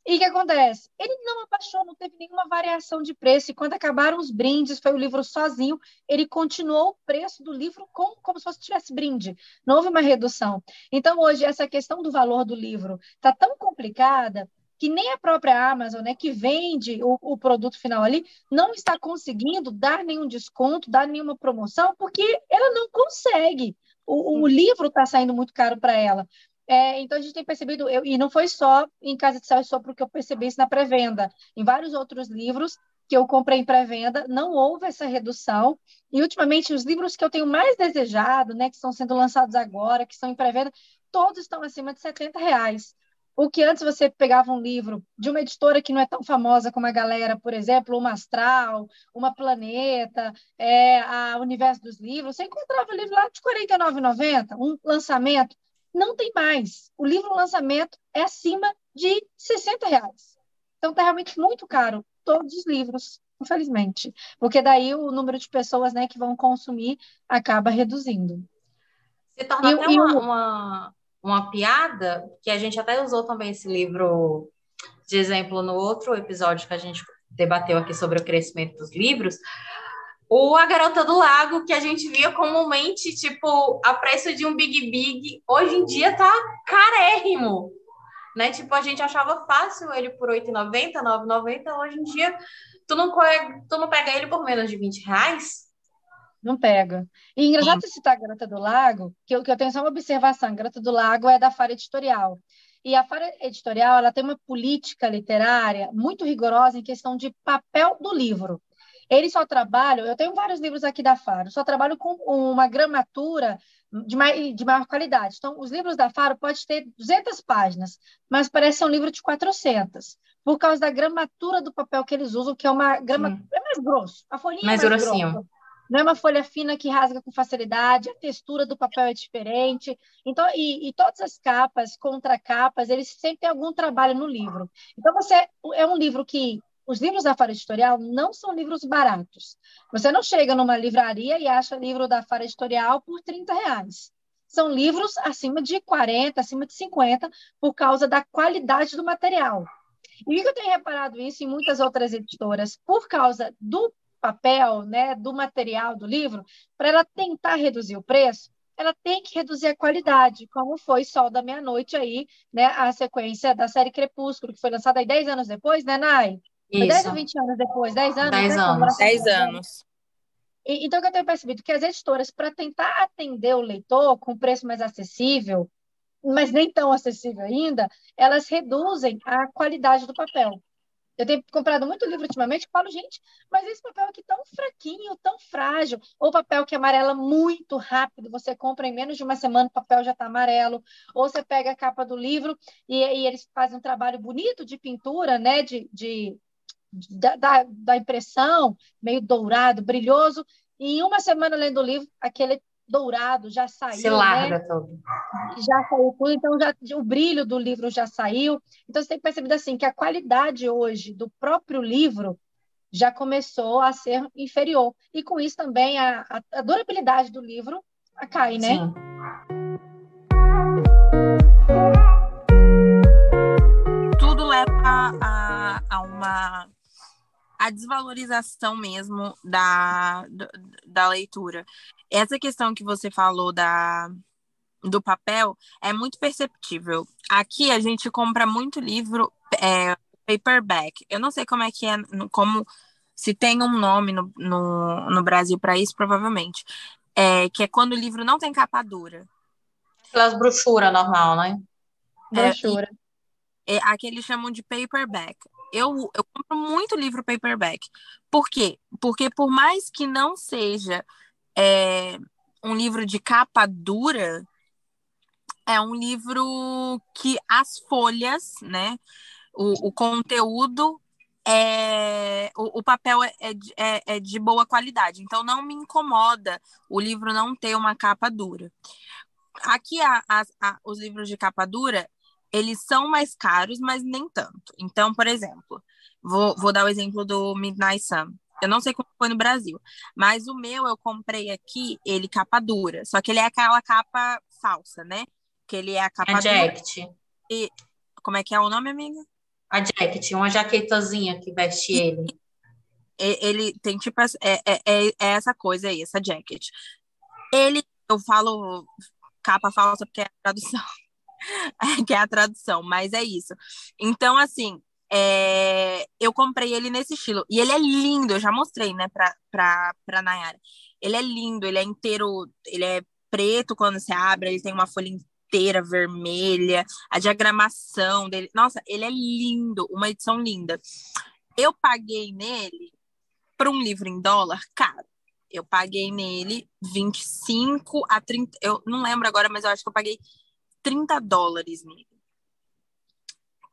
e o que acontece? Ele não abaixou, não teve nenhuma variação de preço. E quando acabaram os brindes, foi o livro sozinho, ele continuou o preço do livro com, como se fosse tivesse brinde. Não houve uma redução. Então, hoje, essa questão do valor do livro está tão complicada que nem a própria Amazon, né, que vende o, o, produto final ali, não está conseguindo dar nenhum desconto, dar nenhuma promoção, porque ela não consegue. O, o livro está saindo muito caro para ela. É, então a gente tem percebido, eu, e não foi só em Casa de Céu, só porque eu percebi isso na pré-venda. Em vários outros livros que eu comprei em pré-venda, não houve essa redução. E ultimamente os livros que eu tenho mais desejado, né, que estão sendo lançados agora, que estão em pré-venda, todos estão acima de 70 reais. O que antes você pegava um livro de uma editora que não é tão famosa como a galera, por exemplo, uma Astral, uma Planeta, é, a Universo dos Livros, você encontrava livro lá de R$ 49,90, um lançamento não tem mais. O livro lançamento é acima de 60 reais. Então está realmente muito caro todos os livros, infelizmente, porque daí o número de pessoas né, que vão consumir acaba reduzindo. Se torna e, até uma, o... uma, uma piada, que a gente até usou também esse livro de exemplo no outro episódio que a gente debateu aqui sobre o crescimento dos livros, ou A Garota do Lago, que a gente via comumente, tipo, a preço de um Big Big, hoje em dia tá carérrimo, né? Tipo, a gente achava fácil ele por R$ 8,90, R$ 9,90, hoje em dia tu não, tu não pega ele por menos de 20 reais? Não pega. E engraçado Sim. citar a Garota do Lago, que eu, que eu tenho só uma observação, a Garota do Lago é da Fara Editorial. E a Fara Editorial ela tem uma política literária muito rigorosa em questão de papel do livro. Eles só trabalham, eu tenho vários livros aqui da Faro, só trabalho com uma gramatura de, mai, de maior qualidade. Então, os livros da Faro podem ter 200 páginas, mas parece um livro de 400, por causa da gramatura do papel que eles usam, que é uma grama é mais grosso, a folhinha mais, é mais grossinho. Grossa. Não é uma folha fina que rasga com facilidade, a textura do papel é diferente. Então, e, e todas as capas, contracapas, eles sempre têm algum trabalho no livro. Então, você é um livro que os livros da Fara Editorial não são livros baratos. Você não chega numa livraria e acha livro da Fara Editorial por 30 reais. São livros acima de 40, acima de 50, por causa da qualidade do material. E eu tenho reparado isso em muitas outras editoras, por causa do papel, né, do material do livro, para ela tentar reduzir o preço, ela tem que reduzir a qualidade, como foi Sol da Meia-Noite aí, né, a sequência da série Crepúsculo, que foi lançada aí 10 anos depois, né, Nai? Isso. 10 ou 20 anos depois? 10 anos? 10 né? anos. 10 anos. então, o que eu tenho percebido que as editoras, para tentar atender o leitor com preço mais acessível, mas nem tão acessível ainda, elas reduzem a qualidade do papel. Eu tenho comprado muito livro ultimamente e falo, gente, mas esse papel aqui tão fraquinho, tão frágil, ou papel que amarela muito rápido, você compra em menos de uma semana, o papel já está amarelo, ou você pega a capa do livro e, e, eles fazem um trabalho bonito de pintura, né, de, de, de da, da impressão, meio dourado, brilhoso, e em uma semana lendo o livro, aquele dourado já saiu. Se larga né? todo. Já saiu tudo, então já, o brilho do livro já saiu. Então você tem que perceber assim que a qualidade hoje do próprio livro já começou a ser inferior. E com isso também a, a, a durabilidade do livro cai, né? Sim. Tudo leva a, a uma a desvalorização mesmo da, da leitura. Essa questão que você falou da, do papel é muito perceptível. Aqui a gente compra muito livro é, paperback. Eu não sei como é que é, como se tem um nome no, no, no Brasil para isso, provavelmente. É, que é quando o livro não tem capa dura. Aquelas brochuras normal, né? Brochura. É, é, aqui eles chamam de paperback eu, eu compro muito livro paperback. Por quê? Porque por mais que não seja é, um livro de capa dura, é um livro que as folhas, né? O, o conteúdo é o, o papel é, é, é, é, de boa qualidade, então não me incomoda o livro não ter uma capa dura. Aqui a, a, a, os livros de capa dura eles são mais caros, mas nem tanto. Então, por exemplo, vou, vou dar o exemplo do Midnight Sun. Eu não sei como foi no Brasil, mas o meu eu comprei aqui, ele capa dura. Só que ele é aquela capa falsa, né? Que ele é a capa a jacket. E como é que é o nome, amiga? A jacket, uma jaquetazinha que veste ele. Ele tem tipo é, é, é, é essa coisa aí, essa jacket. Ele, eu falo capa falsa porque é a tradução. [laughs] que é a tradução, mas é isso. Então, assim, é, eu comprei ele nesse estilo. E ele é lindo, eu já mostrei, né, pra, pra, pra Nayara. Ele é lindo, ele é inteiro, ele é preto quando você abre, ele tem uma folha inteira vermelha, a diagramação dele. Nossa, ele é lindo, uma edição linda. Eu paguei nele para um livro em dólar caro. Eu paguei nele 25 a 30, eu não lembro agora, mas eu acho que eu paguei 30 dólares nele.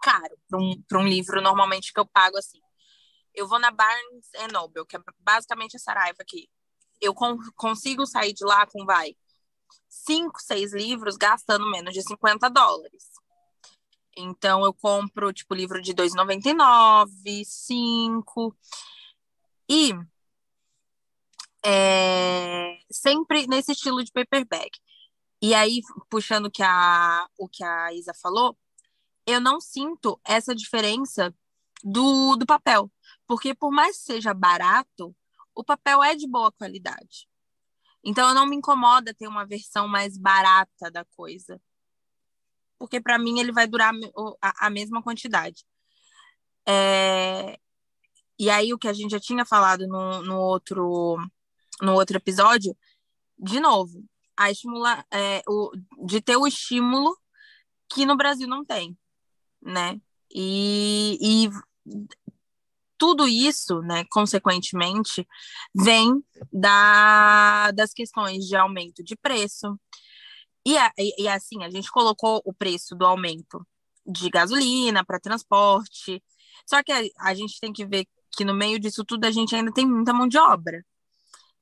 Caro para um, um livro normalmente que eu pago assim. Eu vou na Barnes Noble, que é basicamente a Saraiva aqui. Eu con consigo sair de lá com, vai, cinco, seis livros gastando menos de 50 dólares. Então, eu compro, tipo, livro de 2,99, 5. E é, sempre nesse estilo de paperback. E aí, puxando que a, o que a Isa falou, eu não sinto essa diferença do, do papel. Porque por mais que seja barato, o papel é de boa qualidade. Então, eu não me incomoda ter uma versão mais barata da coisa. Porque para mim ele vai durar a, a mesma quantidade. É... E aí, o que a gente já tinha falado no, no, outro, no outro episódio, de novo, a estimular, é, o, de ter o estímulo que no Brasil não tem, né? E, e tudo isso, né, consequentemente, vem da, das questões de aumento de preço. E, e, e assim, a gente colocou o preço do aumento de gasolina para transporte. Só que a, a gente tem que ver que no meio disso tudo a gente ainda tem muita mão de obra.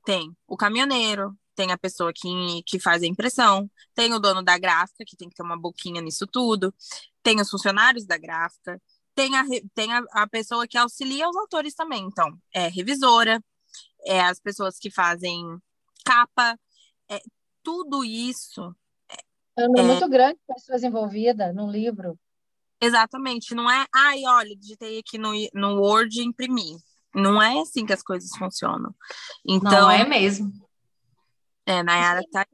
Tem o caminhoneiro, tem a pessoa que, que faz a impressão, tem o dono da gráfica, que tem que ter uma boquinha nisso tudo, tem os funcionários da gráfica, tem a, tem a, a pessoa que auxilia os autores também. Então, é revisora, é as pessoas que fazem capa, é, tudo isso. É um número é, muito grande de pessoas envolvidas no livro. Exatamente, não é, ai, olha, digitei aqui no, no Word e imprimi. Não é assim que as coisas funcionam. Então, não é mesmo. É, Nayara tá.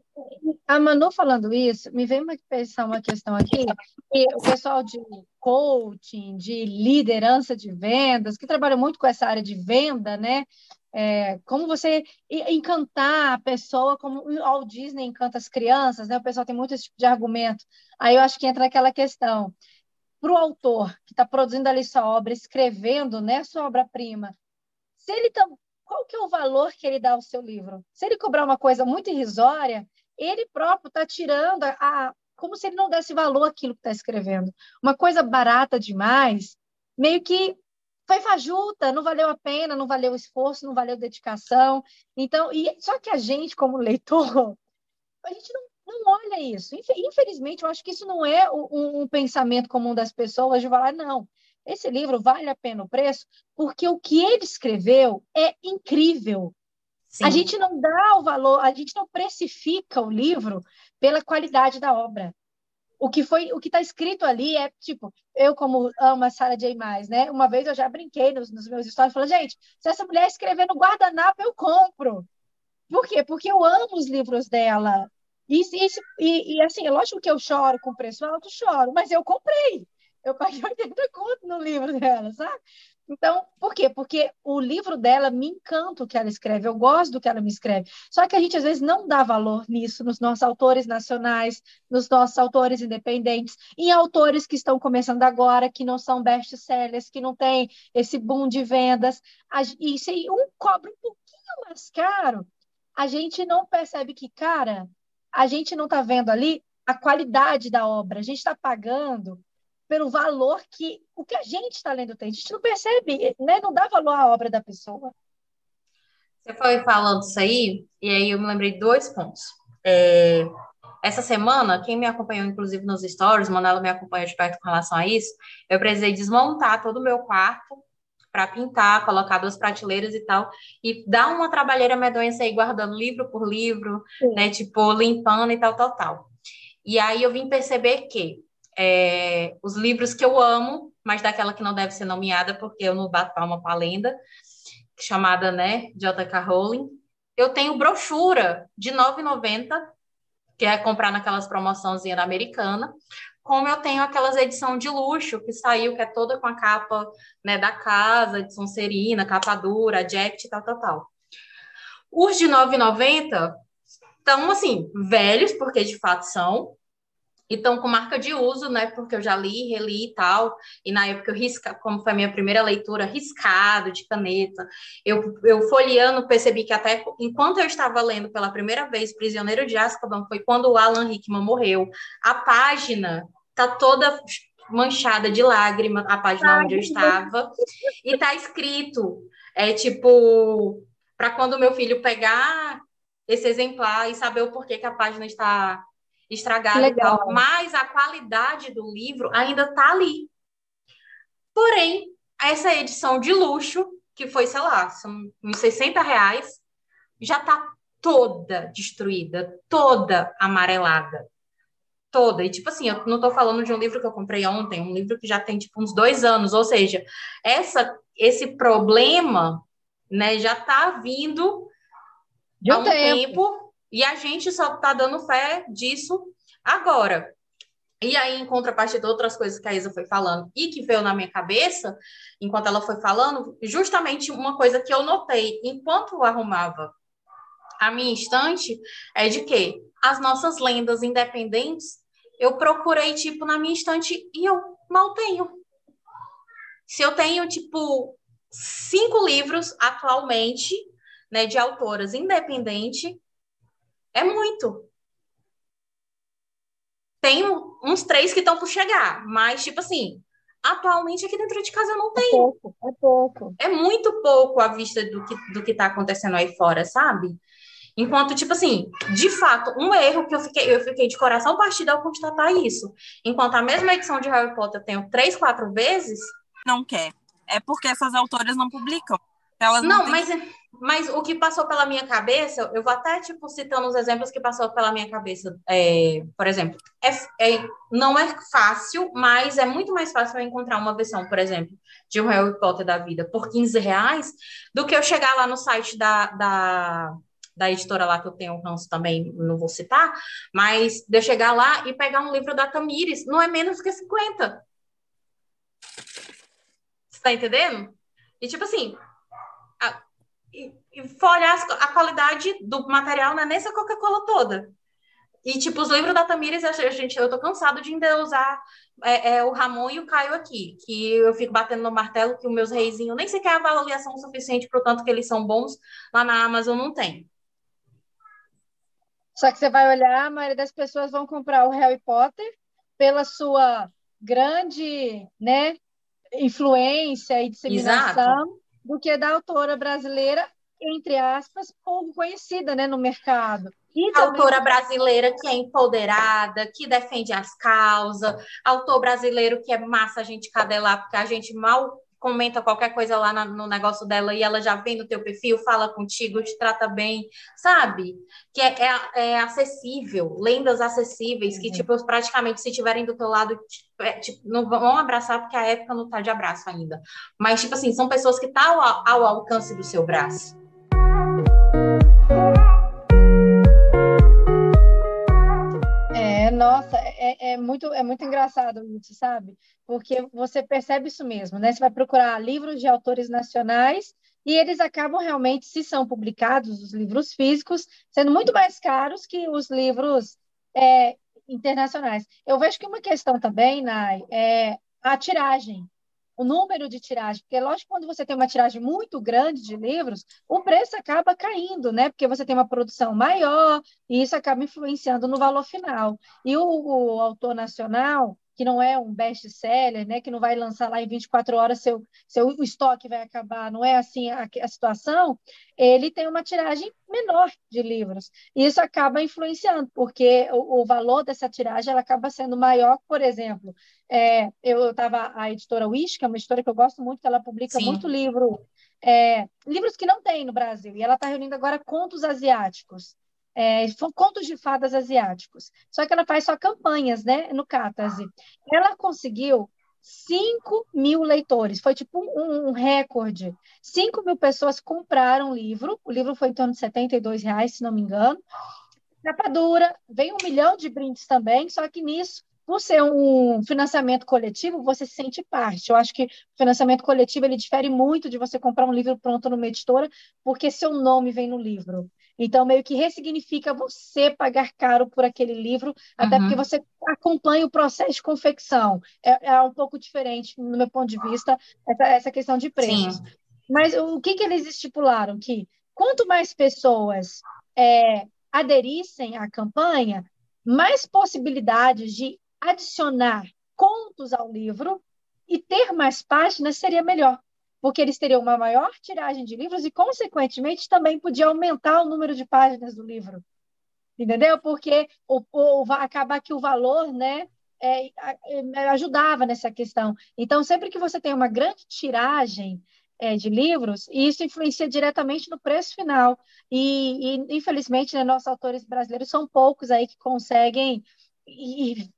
A Manu falando isso, me vem uma pensar uma questão aqui, que o pessoal de coaching, de liderança de vendas, que trabalha muito com essa área de venda, né? é, como você encantar a pessoa, como o Walt Disney encanta as crianças, né? O pessoal tem muito esse tipo de argumento. Aí eu acho que entra aquela questão. Para o autor que está produzindo ali sua obra, escrevendo né, sua obra-prima, se ele tá, qual que é o valor que ele dá ao seu livro? Se ele cobrar uma coisa muito irrisória, ele próprio está tirando a, a, como se ele não desse valor àquilo que está escrevendo. Uma coisa barata demais, meio que foi fajuta, não valeu a pena, não valeu o esforço, não valeu a dedicação. Então, e só que a gente, como leitor, [laughs] a gente não, não olha isso. Infelizmente, eu acho que isso não é um, um pensamento comum das pessoas de falar, não, esse livro vale a pena o preço, porque o que ele escreveu é incrível. Sim. A gente não dá o valor, a gente não precifica o livro pela qualidade da obra o que foi, o que está escrito ali é tipo, eu como amo a Sarah J. Maas, né? Uma vez eu já brinquei nos, nos meus stories, falei, gente, se essa mulher escrever no guardanapo, eu compro. Por quê? Porque eu amo os livros dela. E, e, e assim, é lógico que eu choro com preço alto, choro, mas eu comprei. Eu paguei [laughs] 80 conto no livro dela, sabe? Então, por quê? Porque o livro dela me encanta o que ela escreve, eu gosto do que ela me escreve. Só que a gente às vezes não dá valor nisso nos nossos autores nacionais, nos nossos autores independentes, em autores que estão começando agora, que não são best-sellers, que não tem esse boom de vendas. E se um cobra um pouquinho mais caro, a gente não percebe que, cara, a gente não está vendo ali a qualidade da obra, a gente está pagando pelo valor que o que a gente está lendo tem. A gente não percebe, né? não dá valor à obra da pessoa. Você foi falando isso aí, e aí eu me lembrei de dois pontos. É, essa semana, quem me acompanhou, inclusive, nos stories, Manela me acompanhou de perto com relação a isso, eu precisei desmontar todo o meu quarto para pintar, colocar duas prateleiras e tal, e dar uma trabalheira medonha aí, guardando livro por livro, Sim. né, tipo, limpando e tal, tal, tal. E aí eu vim perceber que é, os livros que eu amo, mas daquela que não deve ser nomeada, porque eu não bato palma para a lenda, chamada, né, J.K. Rowling. Eu tenho brochura de R$ 9,90, que é comprar naquelas promoçãozinhas da americana, como eu tenho aquelas edição de luxo que saiu, que é toda com a capa né, da casa, de Sonserina, capa dura, jacket, tal, tal, tal. Os de R$ 9,90 estão, assim, velhos, porque de fato são, então, com marca de uso, né? Porque eu já li, reli e tal. E na época eu risca, como foi a minha primeira leitura, riscado de caneta. Eu, eu folheando, percebi que até enquanto eu estava lendo pela primeira vez Prisioneiro de Azkaban, foi quando o Alan Rickman morreu. A página tá toda manchada de lágrima, a página Ai, onde eu estava. E tá escrito, é tipo, para quando meu filho pegar esse exemplar e saber o porquê que a página está estragado e tal, mas a qualidade do livro ainda está ali. Porém, essa edição de luxo, que foi, sei lá, são uns 60 reais, já está toda destruída, toda amarelada. Toda. E, tipo assim, eu não estou falando de um livro que eu comprei ontem, um livro que já tem, tipo, uns dois anos. Ou seja, essa, esse problema, né, já está vindo de um há um tempo. tempo e a gente só está dando fé disso agora. E aí, em contrapartida, outras coisas que a Isa foi falando e que veio na minha cabeça, enquanto ela foi falando, justamente uma coisa que eu notei enquanto eu arrumava a minha estante é de que as nossas lendas independentes eu procurei, tipo, na minha estante e eu mal tenho. Se eu tenho, tipo, cinco livros atualmente, né, de autoras independentes, é muito. Tem uns três que estão por chegar, mas, tipo assim, atualmente aqui dentro de casa eu não tenho. É pouco, é pouco. É muito pouco à vista do que, do que tá acontecendo aí fora, sabe? Enquanto, tipo assim, de fato, um erro que eu fiquei, eu fiquei de coração partido ao constatar isso. Enquanto a mesma edição de Harry Potter eu tenho três, quatro vezes. Não quer. É porque essas autoras não publicam. Elas não, não mas. Mas o que passou pela minha cabeça, eu vou até, tipo, citando os exemplos que passou pela minha cabeça. É, por exemplo, é, é, não é fácil, mas é muito mais fácil eu encontrar uma versão, por exemplo, de um Harry Potter da vida por 15 reais, do que eu chegar lá no site da, da, da editora lá que eu tenho ranço também, não vou citar, mas de eu chegar lá e pegar um livro da Tamires, não é menos que 50. Você tá entendendo? E tipo assim, e, for olhar a qualidade do material não é nessa Coca-Cola toda. E, tipo, os livros da Tamires, a gente, eu tô cansado de ainda usar é, é, o Ramon e o Caio aqui, que eu fico batendo no martelo que os meus reizinhos nem sequer avaliação suficiente para o tanto que eles são bons, lá na Amazon não tem. Só que você vai olhar, a maioria das pessoas vão comprar o Harry Potter pela sua grande né, influência e disseminação Exato. do que da autora brasileira, entre aspas, pouco conhecida né, no mercado. E autora brasileira que é empoderada, que defende as causas, autor brasileiro que é massa a gente cadelar, porque a gente mal comenta qualquer coisa lá na, no negócio dela e ela já vem no teu perfil, fala contigo, te trata bem, sabe? Que é, é, é acessível, lendas acessíveis, uhum. que, tipo, praticamente, se tiverem do teu lado, é, tipo, não vão abraçar porque a época não tá de abraço ainda. Mas, tipo assim, são pessoas que estão tá ao, ao alcance do seu braço. É, é, muito, é muito engraçado isso, sabe? Porque você percebe isso mesmo, né? Você vai procurar livros de autores nacionais e eles acabam realmente, se são publicados, os livros físicos, sendo muito mais caros que os livros é, internacionais. Eu vejo que uma questão também, Nai, é a tiragem o número de tiragem, porque lógico quando você tem uma tiragem muito grande de livros, o preço acaba caindo, né? Porque você tem uma produção maior e isso acaba influenciando no valor final. E o, o autor nacional, que não é um best-seller, né, que não vai lançar lá em 24 horas, seu, seu o estoque vai acabar, não é assim a, a situação, ele tem uma tiragem menor de livros. E isso acaba influenciando, porque o, o valor dessa tiragem ela acaba sendo maior, por exemplo, é, eu estava, a editora Wish, que é uma editora que eu gosto muito, que ela publica Sim. muito livro, é, livros que não tem no Brasil, e ela está reunindo agora contos asiáticos é, contos de fadas asiáticos. Só que ela faz só campanhas, né, no Catarse. Ela conseguiu 5 mil leitores, foi tipo um, um, recorde. 5 mil pessoas compraram o livro, o livro foi em torno de 72 reais, se não me engano. Capa dura, vem um milhão de brindes também, só que nisso por ser um financiamento coletivo, você se sente parte. Eu acho que o financiamento coletivo ele difere muito de você comprar um livro pronto numa editora, porque seu nome vem no livro. Então, meio que ressignifica você pagar caro por aquele livro, até uhum. porque você acompanha o processo de confecção. É, é, um pouco diferente, no meu ponto de vista, essa, essa questão de preços. Sim. Mas o que, que eles estipularam? Que quanto mais pessoas é, aderissem à campanha, mais possibilidades de adicionar contos ao livro e ter mais páginas seria melhor porque eles teriam uma maior tiragem de livros e, consequentemente, também podia aumentar o número de páginas do livro. Entendeu? Porque o, acabar que o valor, né, é, é, ajudava nessa questão. Então, sempre que você tem uma grande tiragem é, de livros, isso influencia diretamente no preço final. E, e infelizmente, né, nossos autores brasileiros são poucos aí que conseguem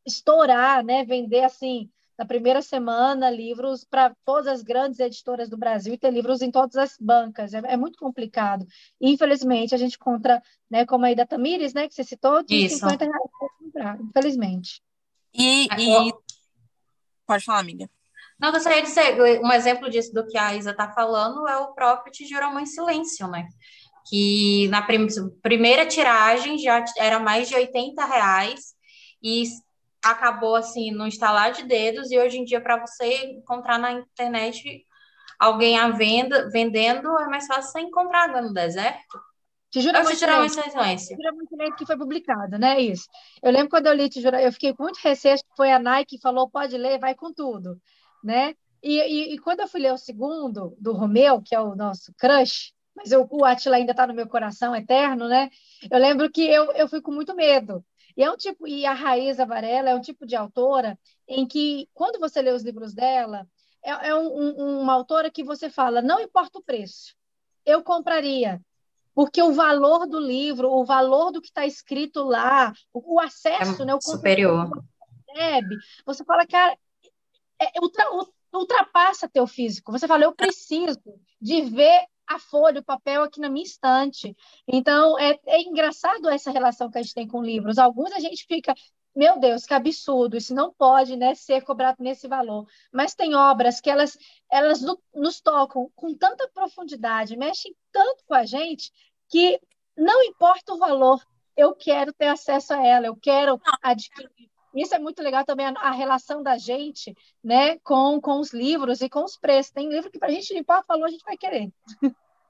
estourar, né, vender assim na primeira semana livros para todas as grandes editoras do Brasil e ter livros em todas as bancas. É, é muito complicado. E, infelizmente, a gente encontra, né, como aí da Tamires, né, que você citou, de Isso. 50 reais para comprar, infelizmente. E, e... Pode falar, amiga. Não, eu gostaria de dizer, um exemplo disso do que a Isa está falando é o próprio Te Juro em Silêncio, né? Que na prim primeira tiragem já era mais de 80 reais e acabou assim no instalar de dedos e hoje em dia para você encontrar na internet alguém à venda vendendo é mais fácil você encontrar no deserto. Tirar uma silêncio. Te que foi publicado, né? Isso. Eu lembro quando eu li Te juro, eu fiquei com muito receio, foi a Nike que falou, pode ler, vai com tudo, né? E, e, e, quando eu fui ler o segundo, do Romeu, que é o nosso crush, mas eu, o Atila ainda está no meu coração eterno, né? Eu lembro que eu, eu fui com muito medo, e é um tipo, e a Raíza Varela é um tipo de autora em que, quando você lê os livros dela, é, é um, um, uma autora que você fala, não importa o preço, eu compraria, porque o valor do livro, o valor do que está escrito lá, o, o acesso, é né, o superior. Percebe, você fala, cara, é, ultra, ultrapassa teu físico. Você fala, eu preciso de ver a folha, o papel aqui na minha estante. Então, é, é engraçado essa relação que a gente tem com livros. Alguns a gente fica meu Deus, que absurdo, isso não pode né, ser cobrado nesse valor. Mas tem obras que elas, elas nos tocam com tanta profundidade, mexem tanto com a gente, que não importa o valor, eu quero ter acesso a ela, eu quero adquirir. Isso é muito legal também, a, a relação da gente né, com, com os livros e com os preços. Tem livro que, para a gente limpar o valor, a gente vai querer.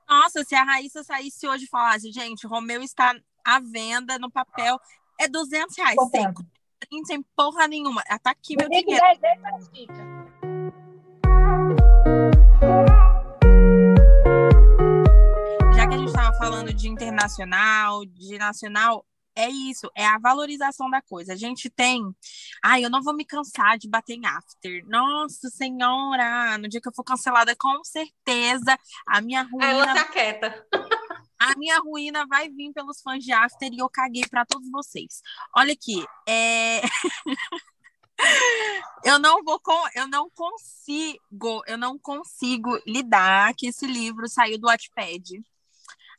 Nossa, se a Raíssa saísse hoje e falasse, gente, Romeu está à venda no papel, é 200 reais. Sem, sem porra nenhuma. Ela tá aqui, meu dinheiro. Já que a gente estava falando de internacional, de nacional, é isso, é a valorização da coisa. A gente tem. Ai, eu não vou me cansar de bater em after. Nossa Senhora, no dia que eu for cancelada, com certeza a minha ruína. Ela se aquieta. A minha ruína vai vir pelos fãs de After e eu caguei para todos vocês. Olha aqui, é... [laughs] eu não vou com, eu não consigo, eu não consigo lidar que esse livro saiu do Wattpad.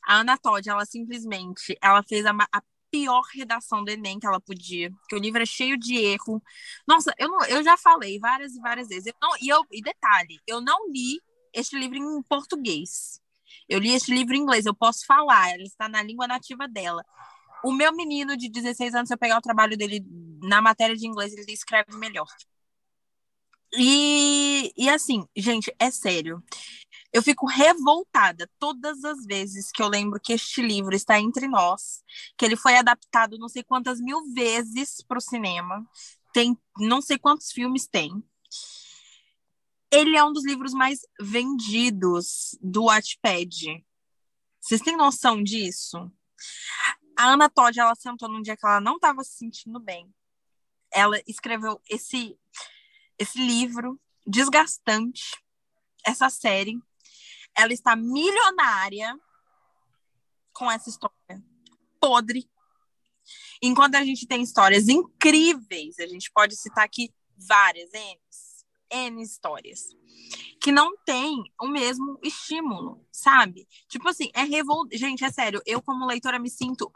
A Ana Todd, ela simplesmente, ela fez a, a pior redação do Enem que ela podia, que o livro é cheio de erro. Nossa, eu, não, eu já falei várias e várias vezes. Eu não, e, eu, e detalhe, eu não li este livro em português. Eu li este livro em inglês, eu posso falar, ele está na língua nativa dela. O meu menino de 16 anos, se eu pegar o trabalho dele na matéria de inglês, ele escreve melhor. E, e assim, gente, é sério. Eu fico revoltada todas as vezes que eu lembro que este livro está entre nós, que ele foi adaptado não sei quantas mil vezes para o cinema, tem não sei quantos filmes tem. Ele é um dos livros mais vendidos do Wattpad. Vocês têm noção disso? A Ana Todd, ela sentou num dia que ela não estava se sentindo bem. Ela escreveu esse, esse livro desgastante, essa série. Ela está milionária com essa história podre. Enquanto a gente tem histórias incríveis, a gente pode citar aqui várias, N's N histórias que não tem o mesmo estímulo, sabe? Tipo assim, é revoltante. Gente, é sério, eu como leitora me sinto.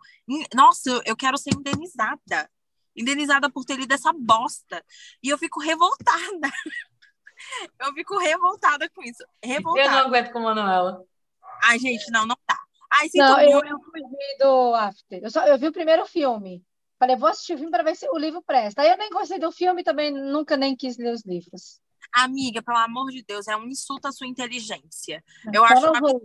Nossa, eu quero ser indenizada. Indenizada por ter lido essa bosta. E eu fico revoltada. [laughs] [laughs] eu fico revoltada com isso. Revoltada. Eu não aguento com a Manuela. Ai, gente, não, não tá. Ai, não, eu, eu fugi do After. Eu, só, eu vi o primeiro filme. Falei, vou assistir o filme para ver se o livro presta. Aí eu nem gostei do filme também nunca nem quis ler os livros. Amiga, pelo amor de Deus, é um insulto à sua inteligência. Eu acho, uma,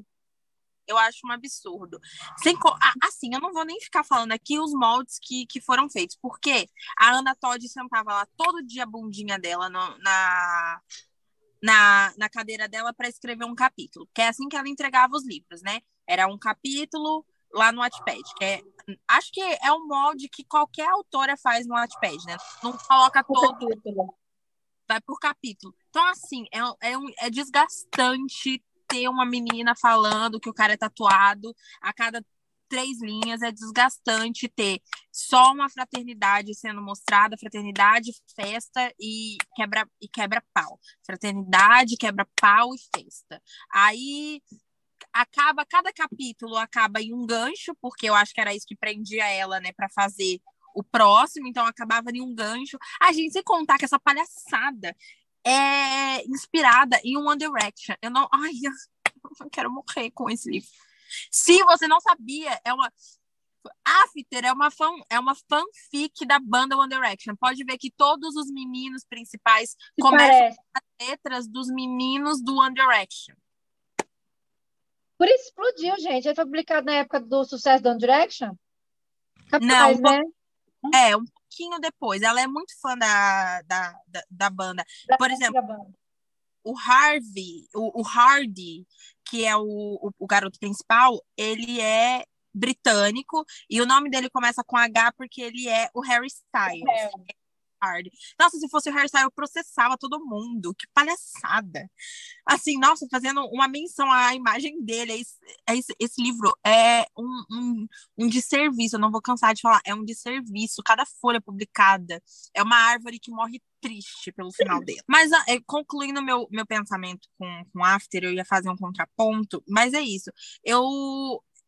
eu acho um absurdo. Sem, assim, eu não vou nem ficar falando aqui os moldes que, que foram feitos, porque a Ana Todd sentava lá todo dia a bundinha dela no, na, na, na cadeira dela para escrever um capítulo, que é assim que ela entregava os livros, né? Era um capítulo, lá no Wattpad, que é, acho que é um molde que qualquer autora faz no Wattpad, né? Não coloca todo, vai por capítulo. Então, assim, é, é, um, é desgastante ter uma menina falando que o cara é tatuado a cada três linhas, é desgastante ter só uma fraternidade sendo mostrada, fraternidade, festa e quebra e quebra pau. Fraternidade, quebra pau e festa. Aí acaba cada capítulo acaba em um gancho, porque eu acho que era isso que prendia ela, né, para fazer o próximo, então acabava em um gancho. A gente sem contar que essa palhaçada é inspirada em One Direction. Eu não, [laughs] ai, eu quero morrer com esse livro. Se você não sabia, é uma After é uma fan, é uma fanfic da banda One Direction. Pode ver que todos os meninos principais que começam parece. as letras dos meninos do One Direction. Por isso explodiu, gente. Ele foi publicado na época do sucesso do One Direction? Capaz, não, né? É, um pouquinho depois. Ela é muito fã da, da, da, da banda. Da Por exemplo, banda. o Harvey, o, o Hardy, que é o, o, o garoto principal, ele é britânico e o nome dele começa com H porque ele é o Harry Styles. É. Nossa, se fosse o hairstyle, eu processava todo mundo. Que palhaçada. Assim, nossa, fazendo uma menção à imagem dele. É esse, é esse, esse livro é um, um, um desserviço. Eu não vou cansar de falar. É um desserviço. Cada folha publicada é uma árvore que morre triste pelo final dele. Mas, ah, é, concluindo meu, meu pensamento com, com After, eu ia fazer um contraponto. Mas é isso. Eu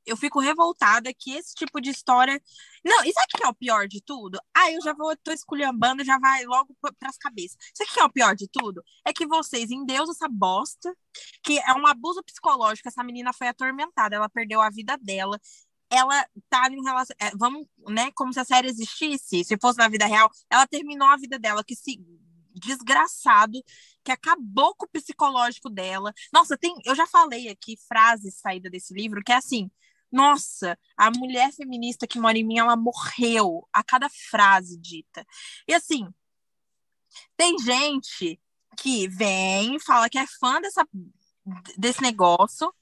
eu fico revoltada que esse tipo de história. Não, e sabe o que é o pior de tudo? Ah, eu já vou, tô esculhambando, já vai logo pras cabeças. Sabe o que é o pior de tudo? É que vocês endeusam essa bosta, que é um abuso psicológico. Essa menina foi atormentada, ela perdeu a vida dela. Ela tá em relação. É, vamos, né? Como se a série existisse, se fosse na vida real, ela terminou a vida dela, que se desgraçado que acabou com o psicológico dela. Nossa, tem, eu já falei aqui frases saída desse livro que é assim: nossa, a mulher feminista que mora em mim, ela morreu a cada frase dita. E assim, tem gente que vem, fala que é fã dessa, desse negócio,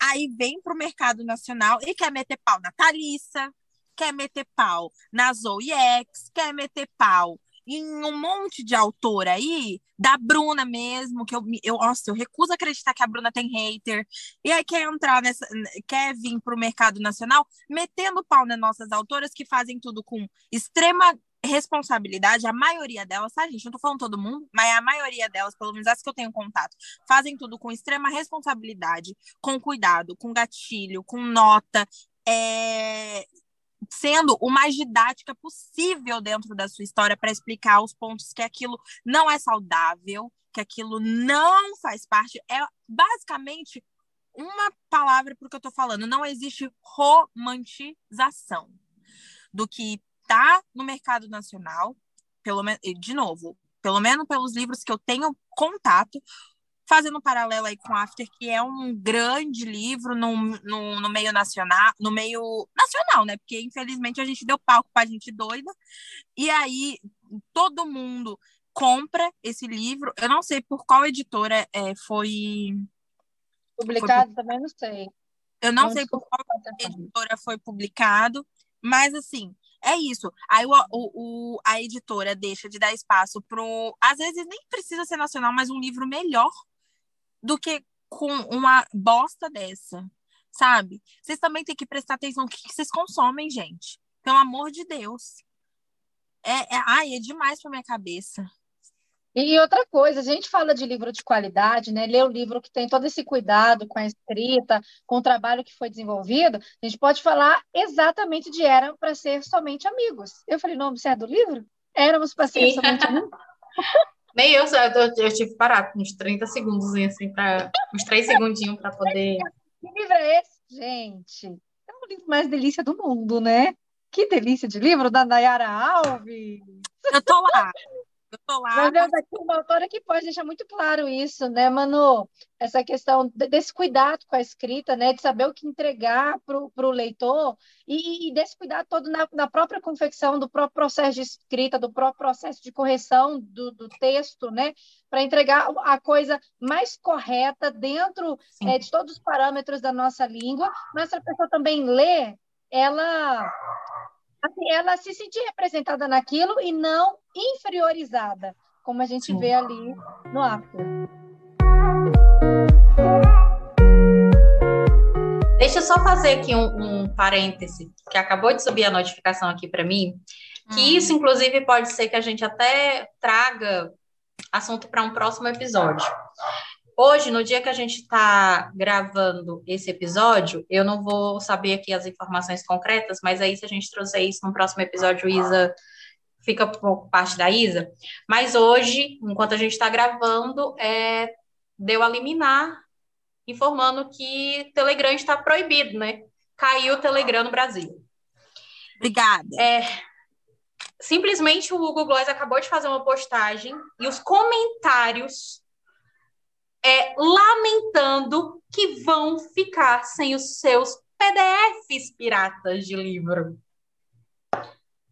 aí vem para o mercado nacional e quer meter pau na Thalissa, quer meter pau na Zoe X, quer meter pau em um monte de autor aí, da Bruna mesmo, que eu, eu, nossa, eu recuso acreditar que a Bruna tem hater, e aí quer entrar nessa, quer vir para o mercado nacional, metendo pau nas nossas autoras que fazem tudo com extrema responsabilidade, a maioria delas, tá, gente? Não tô falando todo mundo, mas a maioria delas, pelo menos as que eu tenho contato, fazem tudo com extrema responsabilidade, com cuidado, com gatilho, com nota, é, sendo o mais didática possível dentro da sua história para explicar os pontos que aquilo não é saudável, que aquilo não faz parte. É basicamente uma palavra para o que eu estou falando. Não existe romantização do que está no mercado nacional, pelo menos, de novo, pelo menos pelos livros que eu tenho contato, fazendo um paralelo aí com After, que é um grande livro no, no, no, meio nacional, no meio nacional, né? Porque infelizmente a gente deu palco pra gente doida. E aí todo mundo compra esse livro. Eu não sei por qual editora é, foi publicado, foi, também não sei. Eu não, não sei por qual editora foi publicado, mas assim, é isso. Aí o, o, o, a editora deixa de dar espaço pro. Às vezes nem precisa ser nacional, mas um livro melhor do que com uma bosta dessa, sabe? Vocês também têm que prestar atenção no que vocês consomem, gente. Pelo amor de Deus. É, é, ai, é demais para minha cabeça. E outra coisa, a gente fala de livro de qualidade, né? Ler o livro que tem todo esse cuidado com a escrita, com o trabalho que foi desenvolvido, a gente pode falar exatamente de Era para ser somente amigos. Eu falei, não, você é do livro? Éramos para ser somente amigos? [laughs] Nem eu, eu, eu tive que parar uns 30 segundos, assim, pra, uns 3 segundinhos para poder. Que livro é esse, gente? É o livro mais delícia do mundo, né? Que delícia de livro da Nayara Alves. Eu tô lá. Eu tô lá. Mas eu daqui uma autora que pode deixar muito claro isso, né, Manu? Essa questão desse cuidado com a escrita, né? De saber o que entregar para o leitor e, e, desse cuidado todo na, na, própria confecção do próprio processo de escrita, do próprio processo de correção do, do texto, né? Para entregar a coisa mais correta dentro é, de todos os parâmetros da nossa língua, mas para a pessoa também ler, ela assim, ela se sentir representada naquilo e não inferiorizada, como a gente Sim. vê ali no After. Deixa eu só fazer aqui um, um parêntese, que acabou de subir a notificação aqui para mim, que hum. isso, inclusive, pode ser que a gente até traga assunto para um próximo episódio. Hoje, no dia que a gente está gravando esse episódio, eu não vou saber aqui as informações concretas, mas aí se a gente trouxer isso no próximo episódio, Isa fica por parte da Isa. Mas hoje, enquanto a gente está gravando, é, deu a liminar informando que Telegram está proibido, né? Caiu o Telegram no Brasil. Obrigada. É, simplesmente o Google Gloss acabou de fazer uma postagem e os comentários é, lamentando que vão ficar sem os seus PDFs piratas de livro.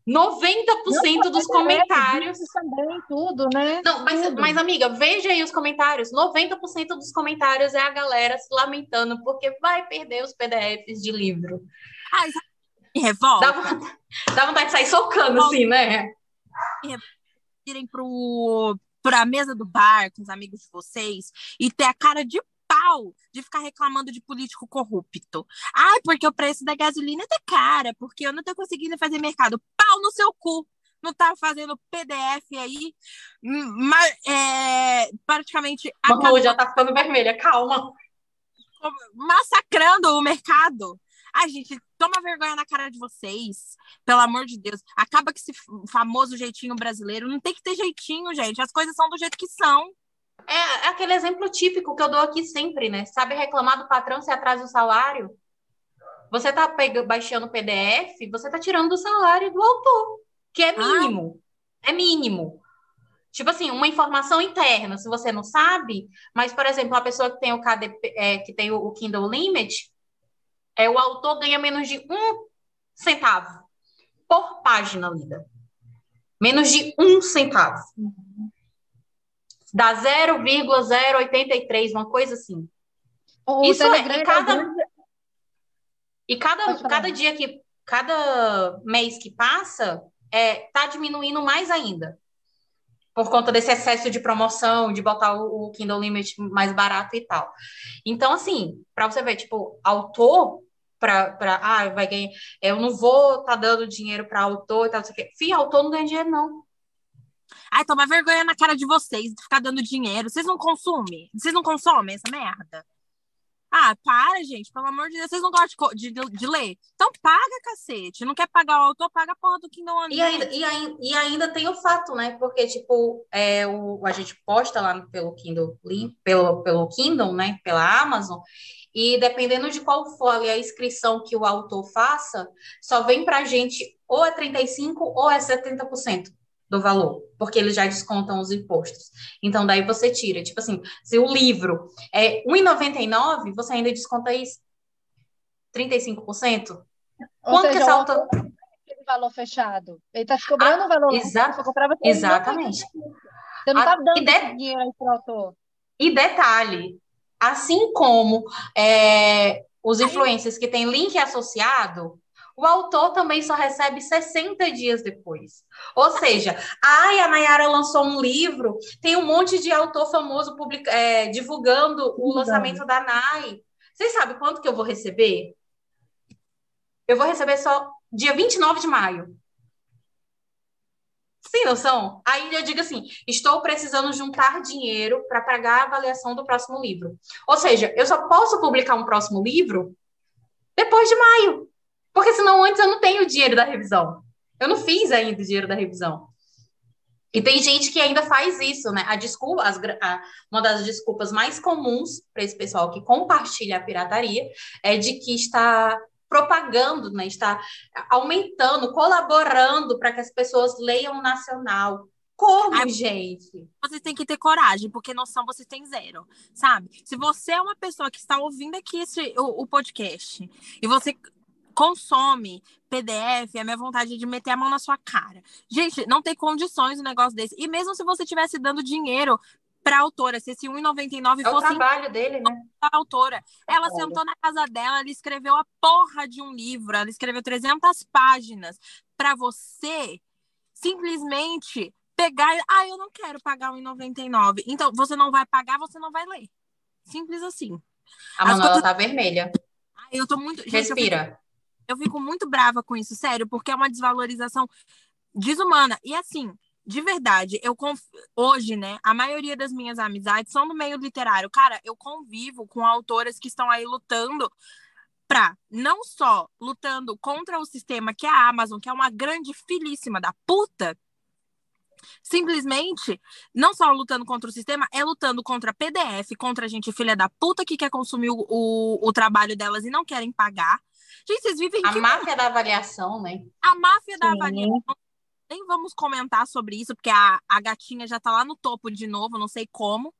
90% Não, dos comentários. Também, tudo, né? Não, mas, tudo. mas, amiga, veja aí os comentários. 90% dos comentários é a galera se lamentando porque vai perder os PDFs de livro. Ai, revolta. Dá vontade, dá vontade de sair socando, assim, né? Irem pro, para a mesa do bar com os amigos de vocês e ter a cara de pau de ficar reclamando de político corrupto. Ai, porque o preço da gasolina tá cara, porque eu não tô conseguindo fazer mercado. Pau no seu cu! Não tá fazendo PDF aí, mas é, praticamente. Acabou... já tá ficando vermelha, calma. Massacrando o mercado. Ai, gente, toma vergonha na cara de vocês. Pelo amor de Deus. Acaba que esse famoso jeitinho brasileiro. Não tem que ter jeitinho, gente. As coisas são do jeito que são. É, é aquele exemplo típico que eu dou aqui sempre, né? Sabe reclamar do patrão se atrasa o salário? Você tá baixando o PDF, você tá tirando do salário do autor, que é mínimo. Ah. É mínimo. Tipo assim, uma informação interna, se você não sabe, mas, por exemplo, a pessoa que tem o KDP, é, que tem o Kindle Limit, é, o autor ganha menos de um centavo por página lida. Menos de um centavo. Dá 0,083, uma coisa assim. O Isso é, e cada, e cada, cada dia que, cada mês que passa, é, tá diminuindo mais ainda. Por conta desse excesso de promoção, de botar o, o Kindle Limit mais barato e tal. Então, assim, para você ver, tipo, autor, para ah, vai ganhar, eu não vou tá dando dinheiro para autor e tal, não sei o quê. Fih, autor não ganha dinheiro, não. Ai, toma vergonha na cara de vocês de ficar dando dinheiro. Vocês não consumem? Vocês não consomem essa merda? Ah, para, gente, pelo amor de Deus, vocês não gostam de, de, de, ler? Então paga, cacete. Não quer pagar o autor, paga a porra do Kindle Unlimited. E ainda, e, ainda, e ainda tem o fato, né? Porque, tipo, é, o, a gente posta lá pelo Kindle, pelo, pelo Kindle, né? Pela Amazon, e dependendo de qual for a inscrição que o autor faça, só vem pra gente ou é 35% ou é 70% do valor, porque eles já descontam os impostos. Então, daí você tira. Tipo assim, se o livro é R$1,99, você ainda desconta isso? 35%? Ou Quanto seja, que esse autor... valor fechado. Ele está te cobrando o ah, valor exa Exatamente. Você não está dando de... dinheiro para o autor. E detalhe, assim como é, os influencers que têm link associado, o autor também só recebe 60 dias depois. Ou seja, ai, a Nayara lançou um livro, tem um monte de autor famoso publica, é, divulgando o lançamento da Nay. Vocês sabem quanto que eu vou receber? Eu vou receber só dia 29 de maio. Sim, noção? Aí eu digo assim: estou precisando juntar dinheiro para pagar a avaliação do próximo livro. Ou seja, eu só posso publicar um próximo livro depois de maio. Porque senão antes eu não tenho o dinheiro da revisão. Eu não fiz ainda o dinheiro da revisão. E tem gente que ainda faz isso, né? A desculpa, as, a, uma das desculpas mais comuns para esse pessoal que compartilha a pirataria é de que está propagando, né? Está aumentando, colaborando para que as pessoas leiam nacional. Como, Ai, gente? Vocês têm que ter coragem, porque noção vocês têm zero, sabe? Se você é uma pessoa que está ouvindo aqui esse, o, o podcast e você consome PDF, é a minha vontade de meter a mão na sua cara. Gente, não tem condições um negócio desse. E mesmo se você estivesse dando dinheiro para a autora, se esse 1,99 é fosse. o trabalho dele, né? A autora. Ela é. sentou na casa dela, ela escreveu a porra de um livro, ela escreveu 300 páginas para você simplesmente pegar. Ah, eu não quero pagar 1,99. Então, você não vai pagar, você não vai ler. Simples assim. A Manuela coisas... tá vermelha. Eu tô muito. Gente, Respira eu fico muito brava com isso, sério, porque é uma desvalorização desumana. E assim, de verdade, eu conf... hoje, né, a maioria das minhas amizades são no meio literário. Cara, eu convivo com autoras que estão aí lutando para não só lutando contra o sistema que é a Amazon, que é uma grande filíssima da puta, simplesmente não só lutando contra o sistema, é lutando contra PDF, contra a gente filha da puta que quer consumir o, o, o trabalho delas e não querem pagar. Gente, vocês vivem. A máfia da avaliação, né? A máfia Sim. da avaliação. Nem vamos comentar sobre isso, porque a, a gatinha já tá lá no topo de novo, não sei como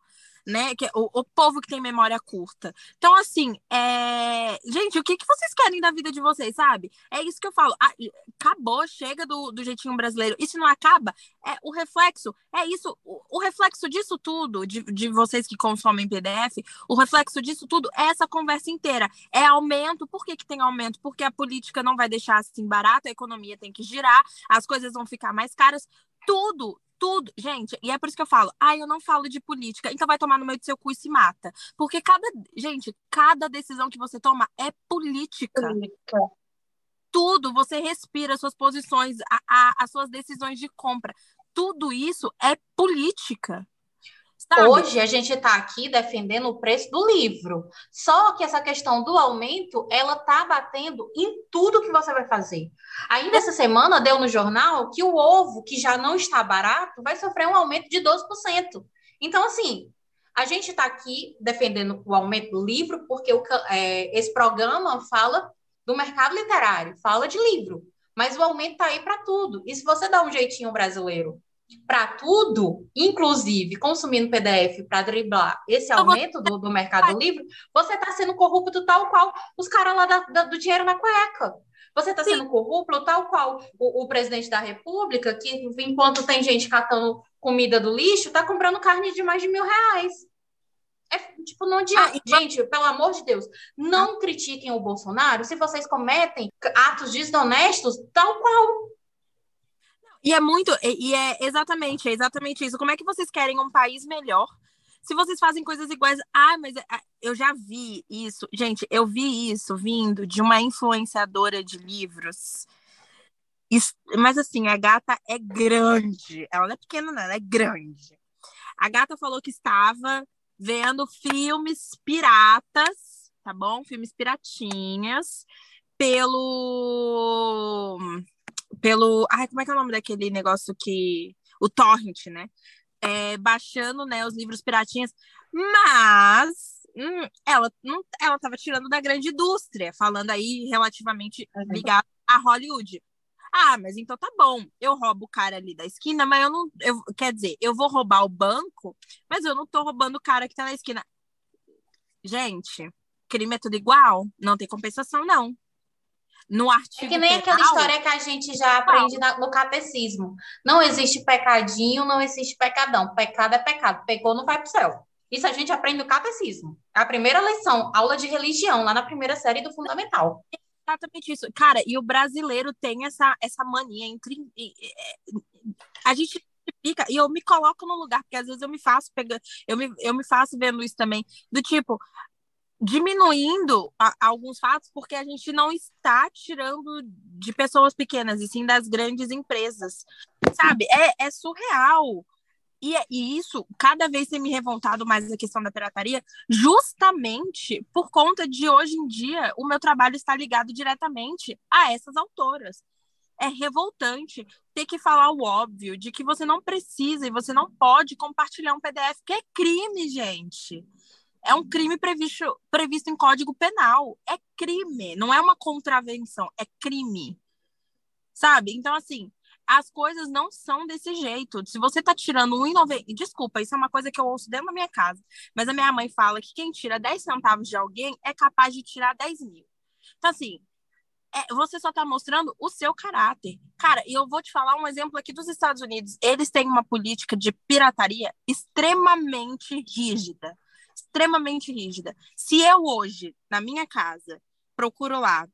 né? Que é o, o povo que tem memória curta. Então, assim, é... gente, o que, que vocês querem da vida de vocês, sabe? É isso que eu falo. Ah, acabou, chega do, do jeitinho brasileiro. Se não acaba, é o reflexo, é isso, o, o reflexo disso tudo, de, de vocês que consomem PDF, o reflexo disso tudo é essa conversa inteira. É aumento. Por que, que tem aumento? Porque a política não vai deixar assim barato, a economia tem que girar, as coisas vão ficar mais caras. Tudo, tudo. Gente, e é por isso que eu falo, ah, eu não falo de política, então vai tomar no meio do seu cu e se mata. Porque cada, gente, cada decisão que você toma é política. política. Tudo, você respira suas posições, a, a, as suas decisões de compra. Tudo isso é política. Sabe? Hoje a gente está aqui defendendo o preço do livro. Só que essa questão do aumento, ela está batendo em tudo que você vai fazer. Ainda essa semana deu no jornal que o ovo, que já não está barato, vai sofrer um aumento de 12%. Então, assim, a gente está aqui defendendo o aumento do livro, porque o, é, esse programa fala do mercado literário, fala de livro. Mas o aumento está aí para tudo. E se você dá um jeitinho brasileiro para tudo, inclusive consumindo PDF para driblar esse aumento do, do mercado livre, você está sendo corrupto tal qual os caras lá da, da, do dinheiro na cueca. Você está sendo corrupto tal qual o, o, presidente da República, que enquanto tem gente catando comida do lixo, está comprando carne de mais de mil reais. É, tipo, não adianta. Ah, gente, pelo amor de Deus, não ah. critiquem o Bolsonaro se vocês cometem atos desonestos tal qual. E é muito, e é exatamente, é exatamente isso. Como é que vocês querem um país melhor se vocês fazem coisas iguais? Ah, mas é, ah, eu já vi isso. Gente, eu vi isso vindo de uma influenciadora de livros. Mas assim, a gata é grande. Ela não é pequena, não, ela é grande. A gata falou que estava vendo filmes piratas, tá bom? Filmes piratinhas pelo pelo. Ai, como é que é o nome daquele negócio que. O Torrent, né? É, baixando né, os livros piratinhas, mas hum, ela não ela estava tirando da grande indústria, falando aí relativamente ligado a Hollywood. Ah, mas então tá bom. Eu roubo o cara ali da esquina, mas eu não. Eu, quer dizer, eu vou roubar o banco, mas eu não tô roubando o cara que tá na esquina. Gente, crime é tudo igual? Não tem compensação, não no artigo. É que nem penal, aquela história que a gente já aprende na, no catecismo. Não existe pecadinho, não existe pecadão. Pecado é pecado. Pecou, não vai para o céu. Isso a gente aprende no catecismo. A primeira lição, aula de religião, lá na primeira série do Fundamental. Exatamente isso. Cara, e o brasileiro tem essa, essa mania entre. A gente fica, e eu me coloco no lugar, porque às vezes eu me faço pegando, eu me, eu me faço vendo isso também, do tipo, diminuindo a, alguns fatos porque a gente não está tirando de pessoas pequenas, e sim das grandes empresas. Sabe? É, é surreal. E, e, isso, cada vez tem me revoltado mais a questão da pirataria, justamente por conta de hoje em dia o meu trabalho está ligado diretamente a essas autoras. É revoltante ter que falar o óbvio de que você não precisa e você não pode compartilhar um PDF, que é crime, gente. É um crime previsto, previsto em Código Penal. É crime, não é uma contravenção, é crime. Sabe? Então, assim, as coisas não são desse jeito. Se você tá tirando 1,90. Desculpa, isso é uma coisa que eu ouço dentro da minha casa. Mas a minha mãe fala que quem tira 10 centavos de alguém é capaz de tirar 10 mil. Então, assim, é, você só está mostrando o seu caráter. Cara, e eu vou te falar um exemplo aqui dos Estados Unidos. Eles têm uma política de pirataria extremamente rígida extremamente rígida. Se eu hoje, na minha casa, procuro lá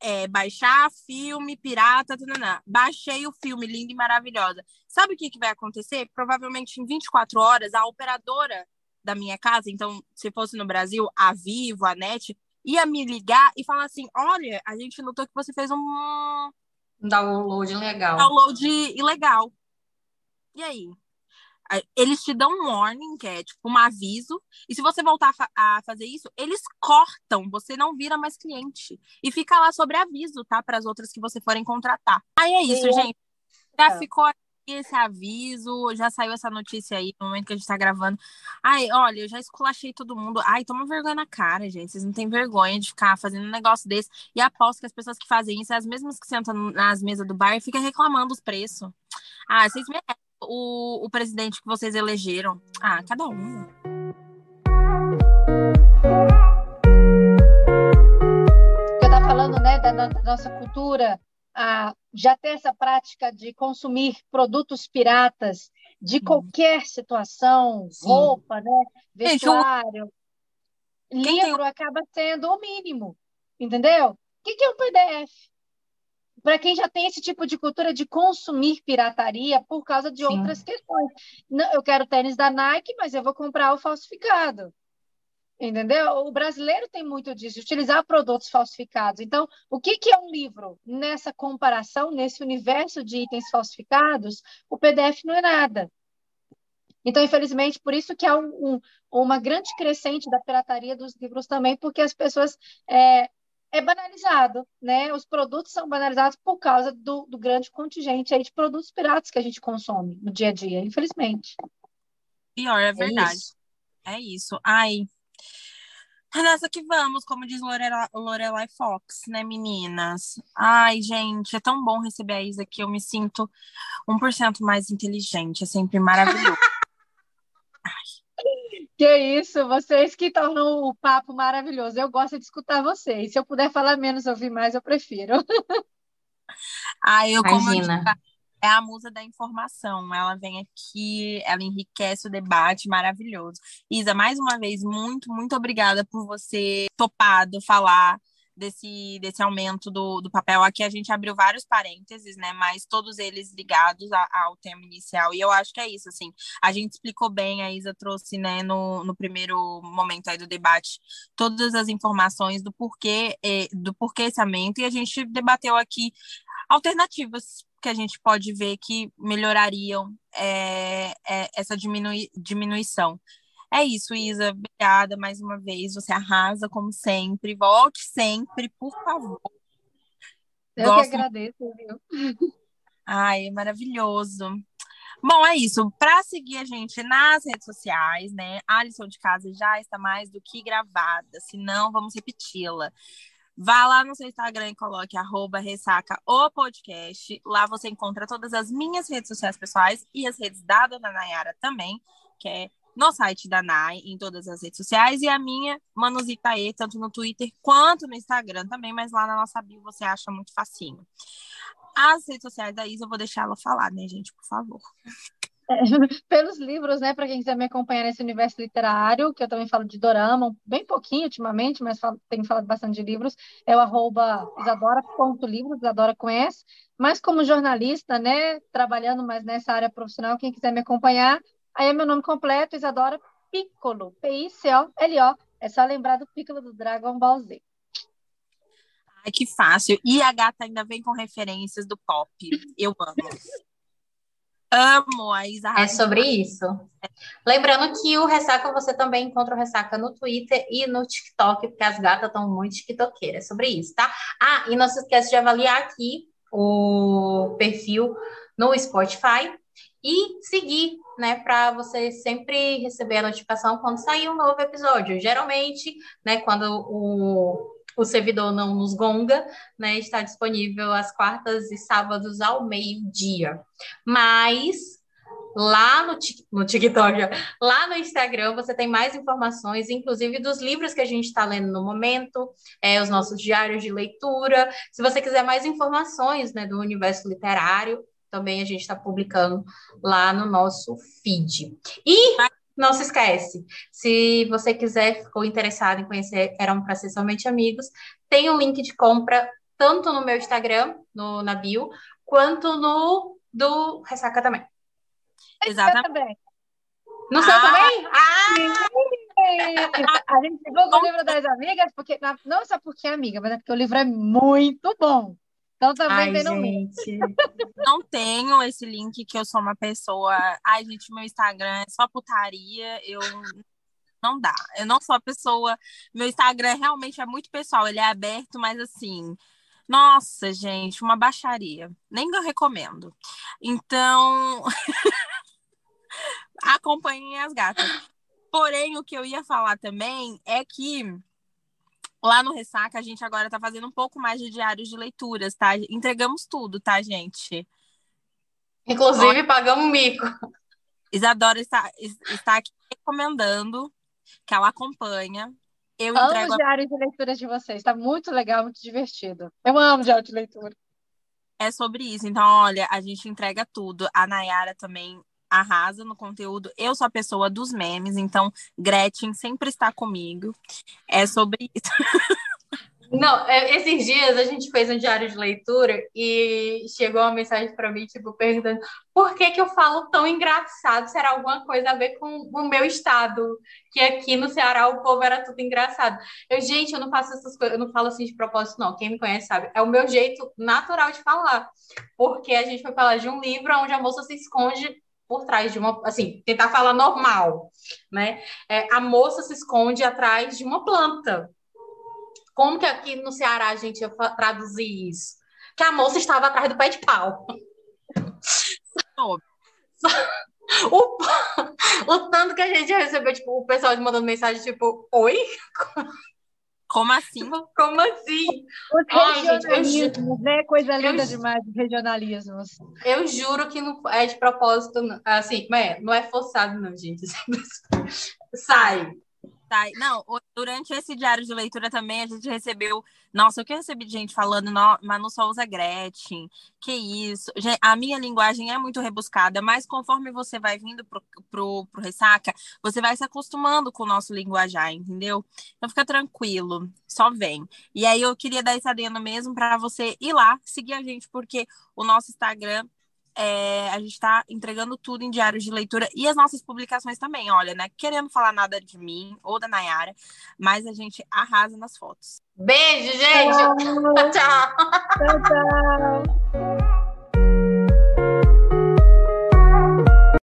é, baixar filme pirata, tanana, baixei o filme linda e maravilhosa. Sabe o que, que vai acontecer? Provavelmente em 24 horas, a operadora da minha casa, então, se fosse no Brasil, a Vivo, a NET, ia me ligar e falar assim: olha, a gente notou que você fez um. Download ilegal. Download ilegal. E aí? Eles te dão um warning, que é tipo um aviso, e se você voltar a, fa a, fazer isso, eles cortam, você não vira mais cliente. E fica lá sobre aviso, tá? Para as outras que você forem contratar. Aí é isso, Sim. gente. Já é. ficou esse aviso, já saiu essa notícia aí no momento que a gente tá gravando. Ai, olha, eu já esculachei todo mundo. Ai, toma vergonha na cara, gente. Vocês não têm vergonha de ficar fazendo um negócio desse. E aposto que as pessoas que fazem isso, as mesmas que sentam nas mesas do bar e ficam reclamando os preços. Ah, vocês merecem o, o presidente que vocês elegeram. Ah, cada um. Você está falando né, da, da, nossa cultura, a, já ter essa prática de consumir produtos piratas de qualquer situação, Sim. roupa, né, vestuário. Livro acaba sendo o mínimo, entendeu? O que é um PDF? Para quem já tem esse tipo de cultura de consumir pirataria por causa de Sim. outras questões. Não, eu quero tênis da Nike, mas eu vou comprar o falsificado. Entendeu? O brasileiro tem muito disso, de utilizar produtos falsificados. Então, o que, que é um livro? Nessa comparação, nesse universo de itens falsificados, o PDF não é nada. Então, infelizmente, por isso que há um, um, uma grande crescente da pirataria dos livros também, porque as pessoas é, é banalizado, né? Os produtos são banalizados por causa do, do grande contingente aí de produtos piratas que a gente consome no dia a dia, infelizmente. Pior, é verdade. É isso. É isso. Ai, Nessa que vamos, como diz Lorelai, Lorelai Fox, né, meninas? Ai, gente, é tão bom receber a Isa que eu me sinto 1% mais inteligente. É sempre maravilhoso. [laughs] Que isso, vocês que tornam o papo maravilhoso. Eu gosto de escutar vocês. Se eu puder falar menos, ouvir mais, eu prefiro. [laughs] Ah, eu como Imagina. Eu é a musa da informação. Ela vem aqui, ela enriquece o debate, maravilhoso. Isa, mais uma vez, muito, muito obrigada por você topado falar desse, desse aumento do, do papel. Aqui a gente abriu vários parênteses, né? Mas todos eles ligados a, ao tema inicial. E eu acho que é isso, assim. A gente explicou bem, a Isa trouxe, né, no, no primeiro momento aí do debate, todas as informações do porquê, eh, do porquê esse aumento, e a gente debateu aqui alternativas que a gente pode ver que melhorariam é, é, essa diminui, diminuição. É isso, Isa. Obrigada mais uma vez. Você arrasa, como sempre. Volte sempre, por favor. Eu Gosto... que agradeço, viu? Ai, é maravilhoso. Bom, é isso. Para seguir a gente nas redes sociais, né? A lição de casa já está mais do que gravada, se não, vamos repeti-la. Vá lá no seu Instagram e coloque arroba ressaca o podcast. Lá você encontra todas as minhas redes sociais pessoais e as redes da Dona Nayara também, que é no site da Nay, em todas as redes sociais, e a minha, Manuzitaê, tanto no Twitter quanto no Instagram também, mas lá na nossa bio você acha muito facinho. As redes sociais da Isa, eu vou deixar ela falar, né, gente, por favor. É, [laughs] pelos livros, né, para quem quiser me acompanhar nesse universo literário, que eu também falo de dorama, bem pouquinho ultimamente, mas falo, tenho falado bastante de livros, é o arroba isadora.livros, Isadora conhece, mas como jornalista, né, trabalhando mais nessa área profissional, quem quiser me acompanhar, aí é meu nome completo, Isadora Piccolo, P-I-C-O-L-O, é só lembrar do Piccolo do Dragon Ball Z. Ai, que fácil. E a gata ainda vem com referências do pop. Eu amo. Amo a Isa É sobre isso. Lembrando que o Ressaca você também encontra o Ressaca no Twitter e no TikTok, porque as gatas estão muito tiktoqueiras. É sobre isso, tá? Ah, e não se esqueça de avaliar aqui o perfil no Spotify e seguir, né, para você sempre receber a notificação quando sair um novo episódio. Geralmente, né, quando o o servidor não nos gonga, né? Está disponível às quartas e sábados ao meio-dia. Mas lá no, no TikTok, lá no Instagram, você tem mais informações, inclusive dos livros que a gente está lendo no momento, é, os nossos diários de leitura. Se você quiser mais informações né, do universo literário, também a gente está publicando lá no nosso feed. E não se esquece, se você quiser, ficou interessado em conhecer Eram para Ser Somente Amigos, tem um link de compra tanto no meu Instagram, no, na bio, quanto no do Ressaca também. Exatamente. No seu ah, também? Ah! A gente divulga o livro das amigas, porque, não só porque é amiga, mas é porque o livro é muito bom. Então também Ai, tem no gente. Não tenho esse link que eu sou uma pessoa. Ai, gente, meu Instagram é só putaria. Eu não dá. Eu não sou a pessoa. Meu Instagram realmente é muito pessoal. Ele é aberto, mas assim. Nossa, gente, uma baixaria. Nem eu recomendo. Então, [laughs] acompanhem as gatas. Porém, o que eu ia falar também é que Lá no Ressaca, a gente agora tá fazendo um pouco mais de diários de leituras, tá? Entregamos tudo, tá, gente? Inclusive, Ó, pagamos mico. Isadora está, está aqui recomendando que ela acompanha. Eu amo entrego os diários de leituras de vocês, tá muito legal, muito divertido. Eu amo diário de leitura. É sobre isso. Então, olha, a gente entrega tudo. A Nayara também arrasa no conteúdo. Eu sou a pessoa dos memes, então Gretchen sempre está comigo. É sobre isso. [laughs] Não, é, esses dias a gente fez um diário de leitura e chegou uma mensagem para mim, tipo, perguntando por que que eu falo tão engraçado? Será alguma coisa a ver com o meu estado? Que aqui no Ceará o povo era tudo engraçado. Eu, gente, eu não faço essas coisas, eu não falo assim de propósito, não. Quem me conhece sabe. É o meu jeito natural de falar. Porque a gente foi falar de um livro onde a moça se esconde por trás de uma, assim, tentar falar normal, né? É, a moça se esconde atrás de uma planta. Como que aqui no Ceará a gente ia traduzir isso? Que a moça estava atrás do pé de pau. [laughs] O, o tanto que a gente recebeu, tipo, o pessoal mandando mensagem, tipo, oi? Como assim? [laughs] Como assim? Os Ai, regionalismos, gente, né? Coisa linda eu, demais, regionalismos. Eu juro que não é de propósito, assim, não é, não é forçado, não, gente. [laughs] Sai. Tá, não, durante esse diário de leitura também a gente recebeu. Nossa, o que eu recebi de gente falando, não, Manu só usa Gretchen. Que isso. A minha linguagem é muito rebuscada, mas conforme você vai vindo pro, pro, pro ressaca, você vai se acostumando com o nosso linguajar, entendeu? Então fica tranquilo, só vem. E aí eu queria dar esse adendo mesmo para você ir lá, seguir a gente, porque o nosso Instagram é, a gente está entregando tudo em diários de leitura e as nossas publicações também. Olha, né? Querendo falar nada de mim ou da Nayara, mas a gente arrasa nas fotos. Beijo, gente! tchau. [laughs] tchau. tchau, tchau.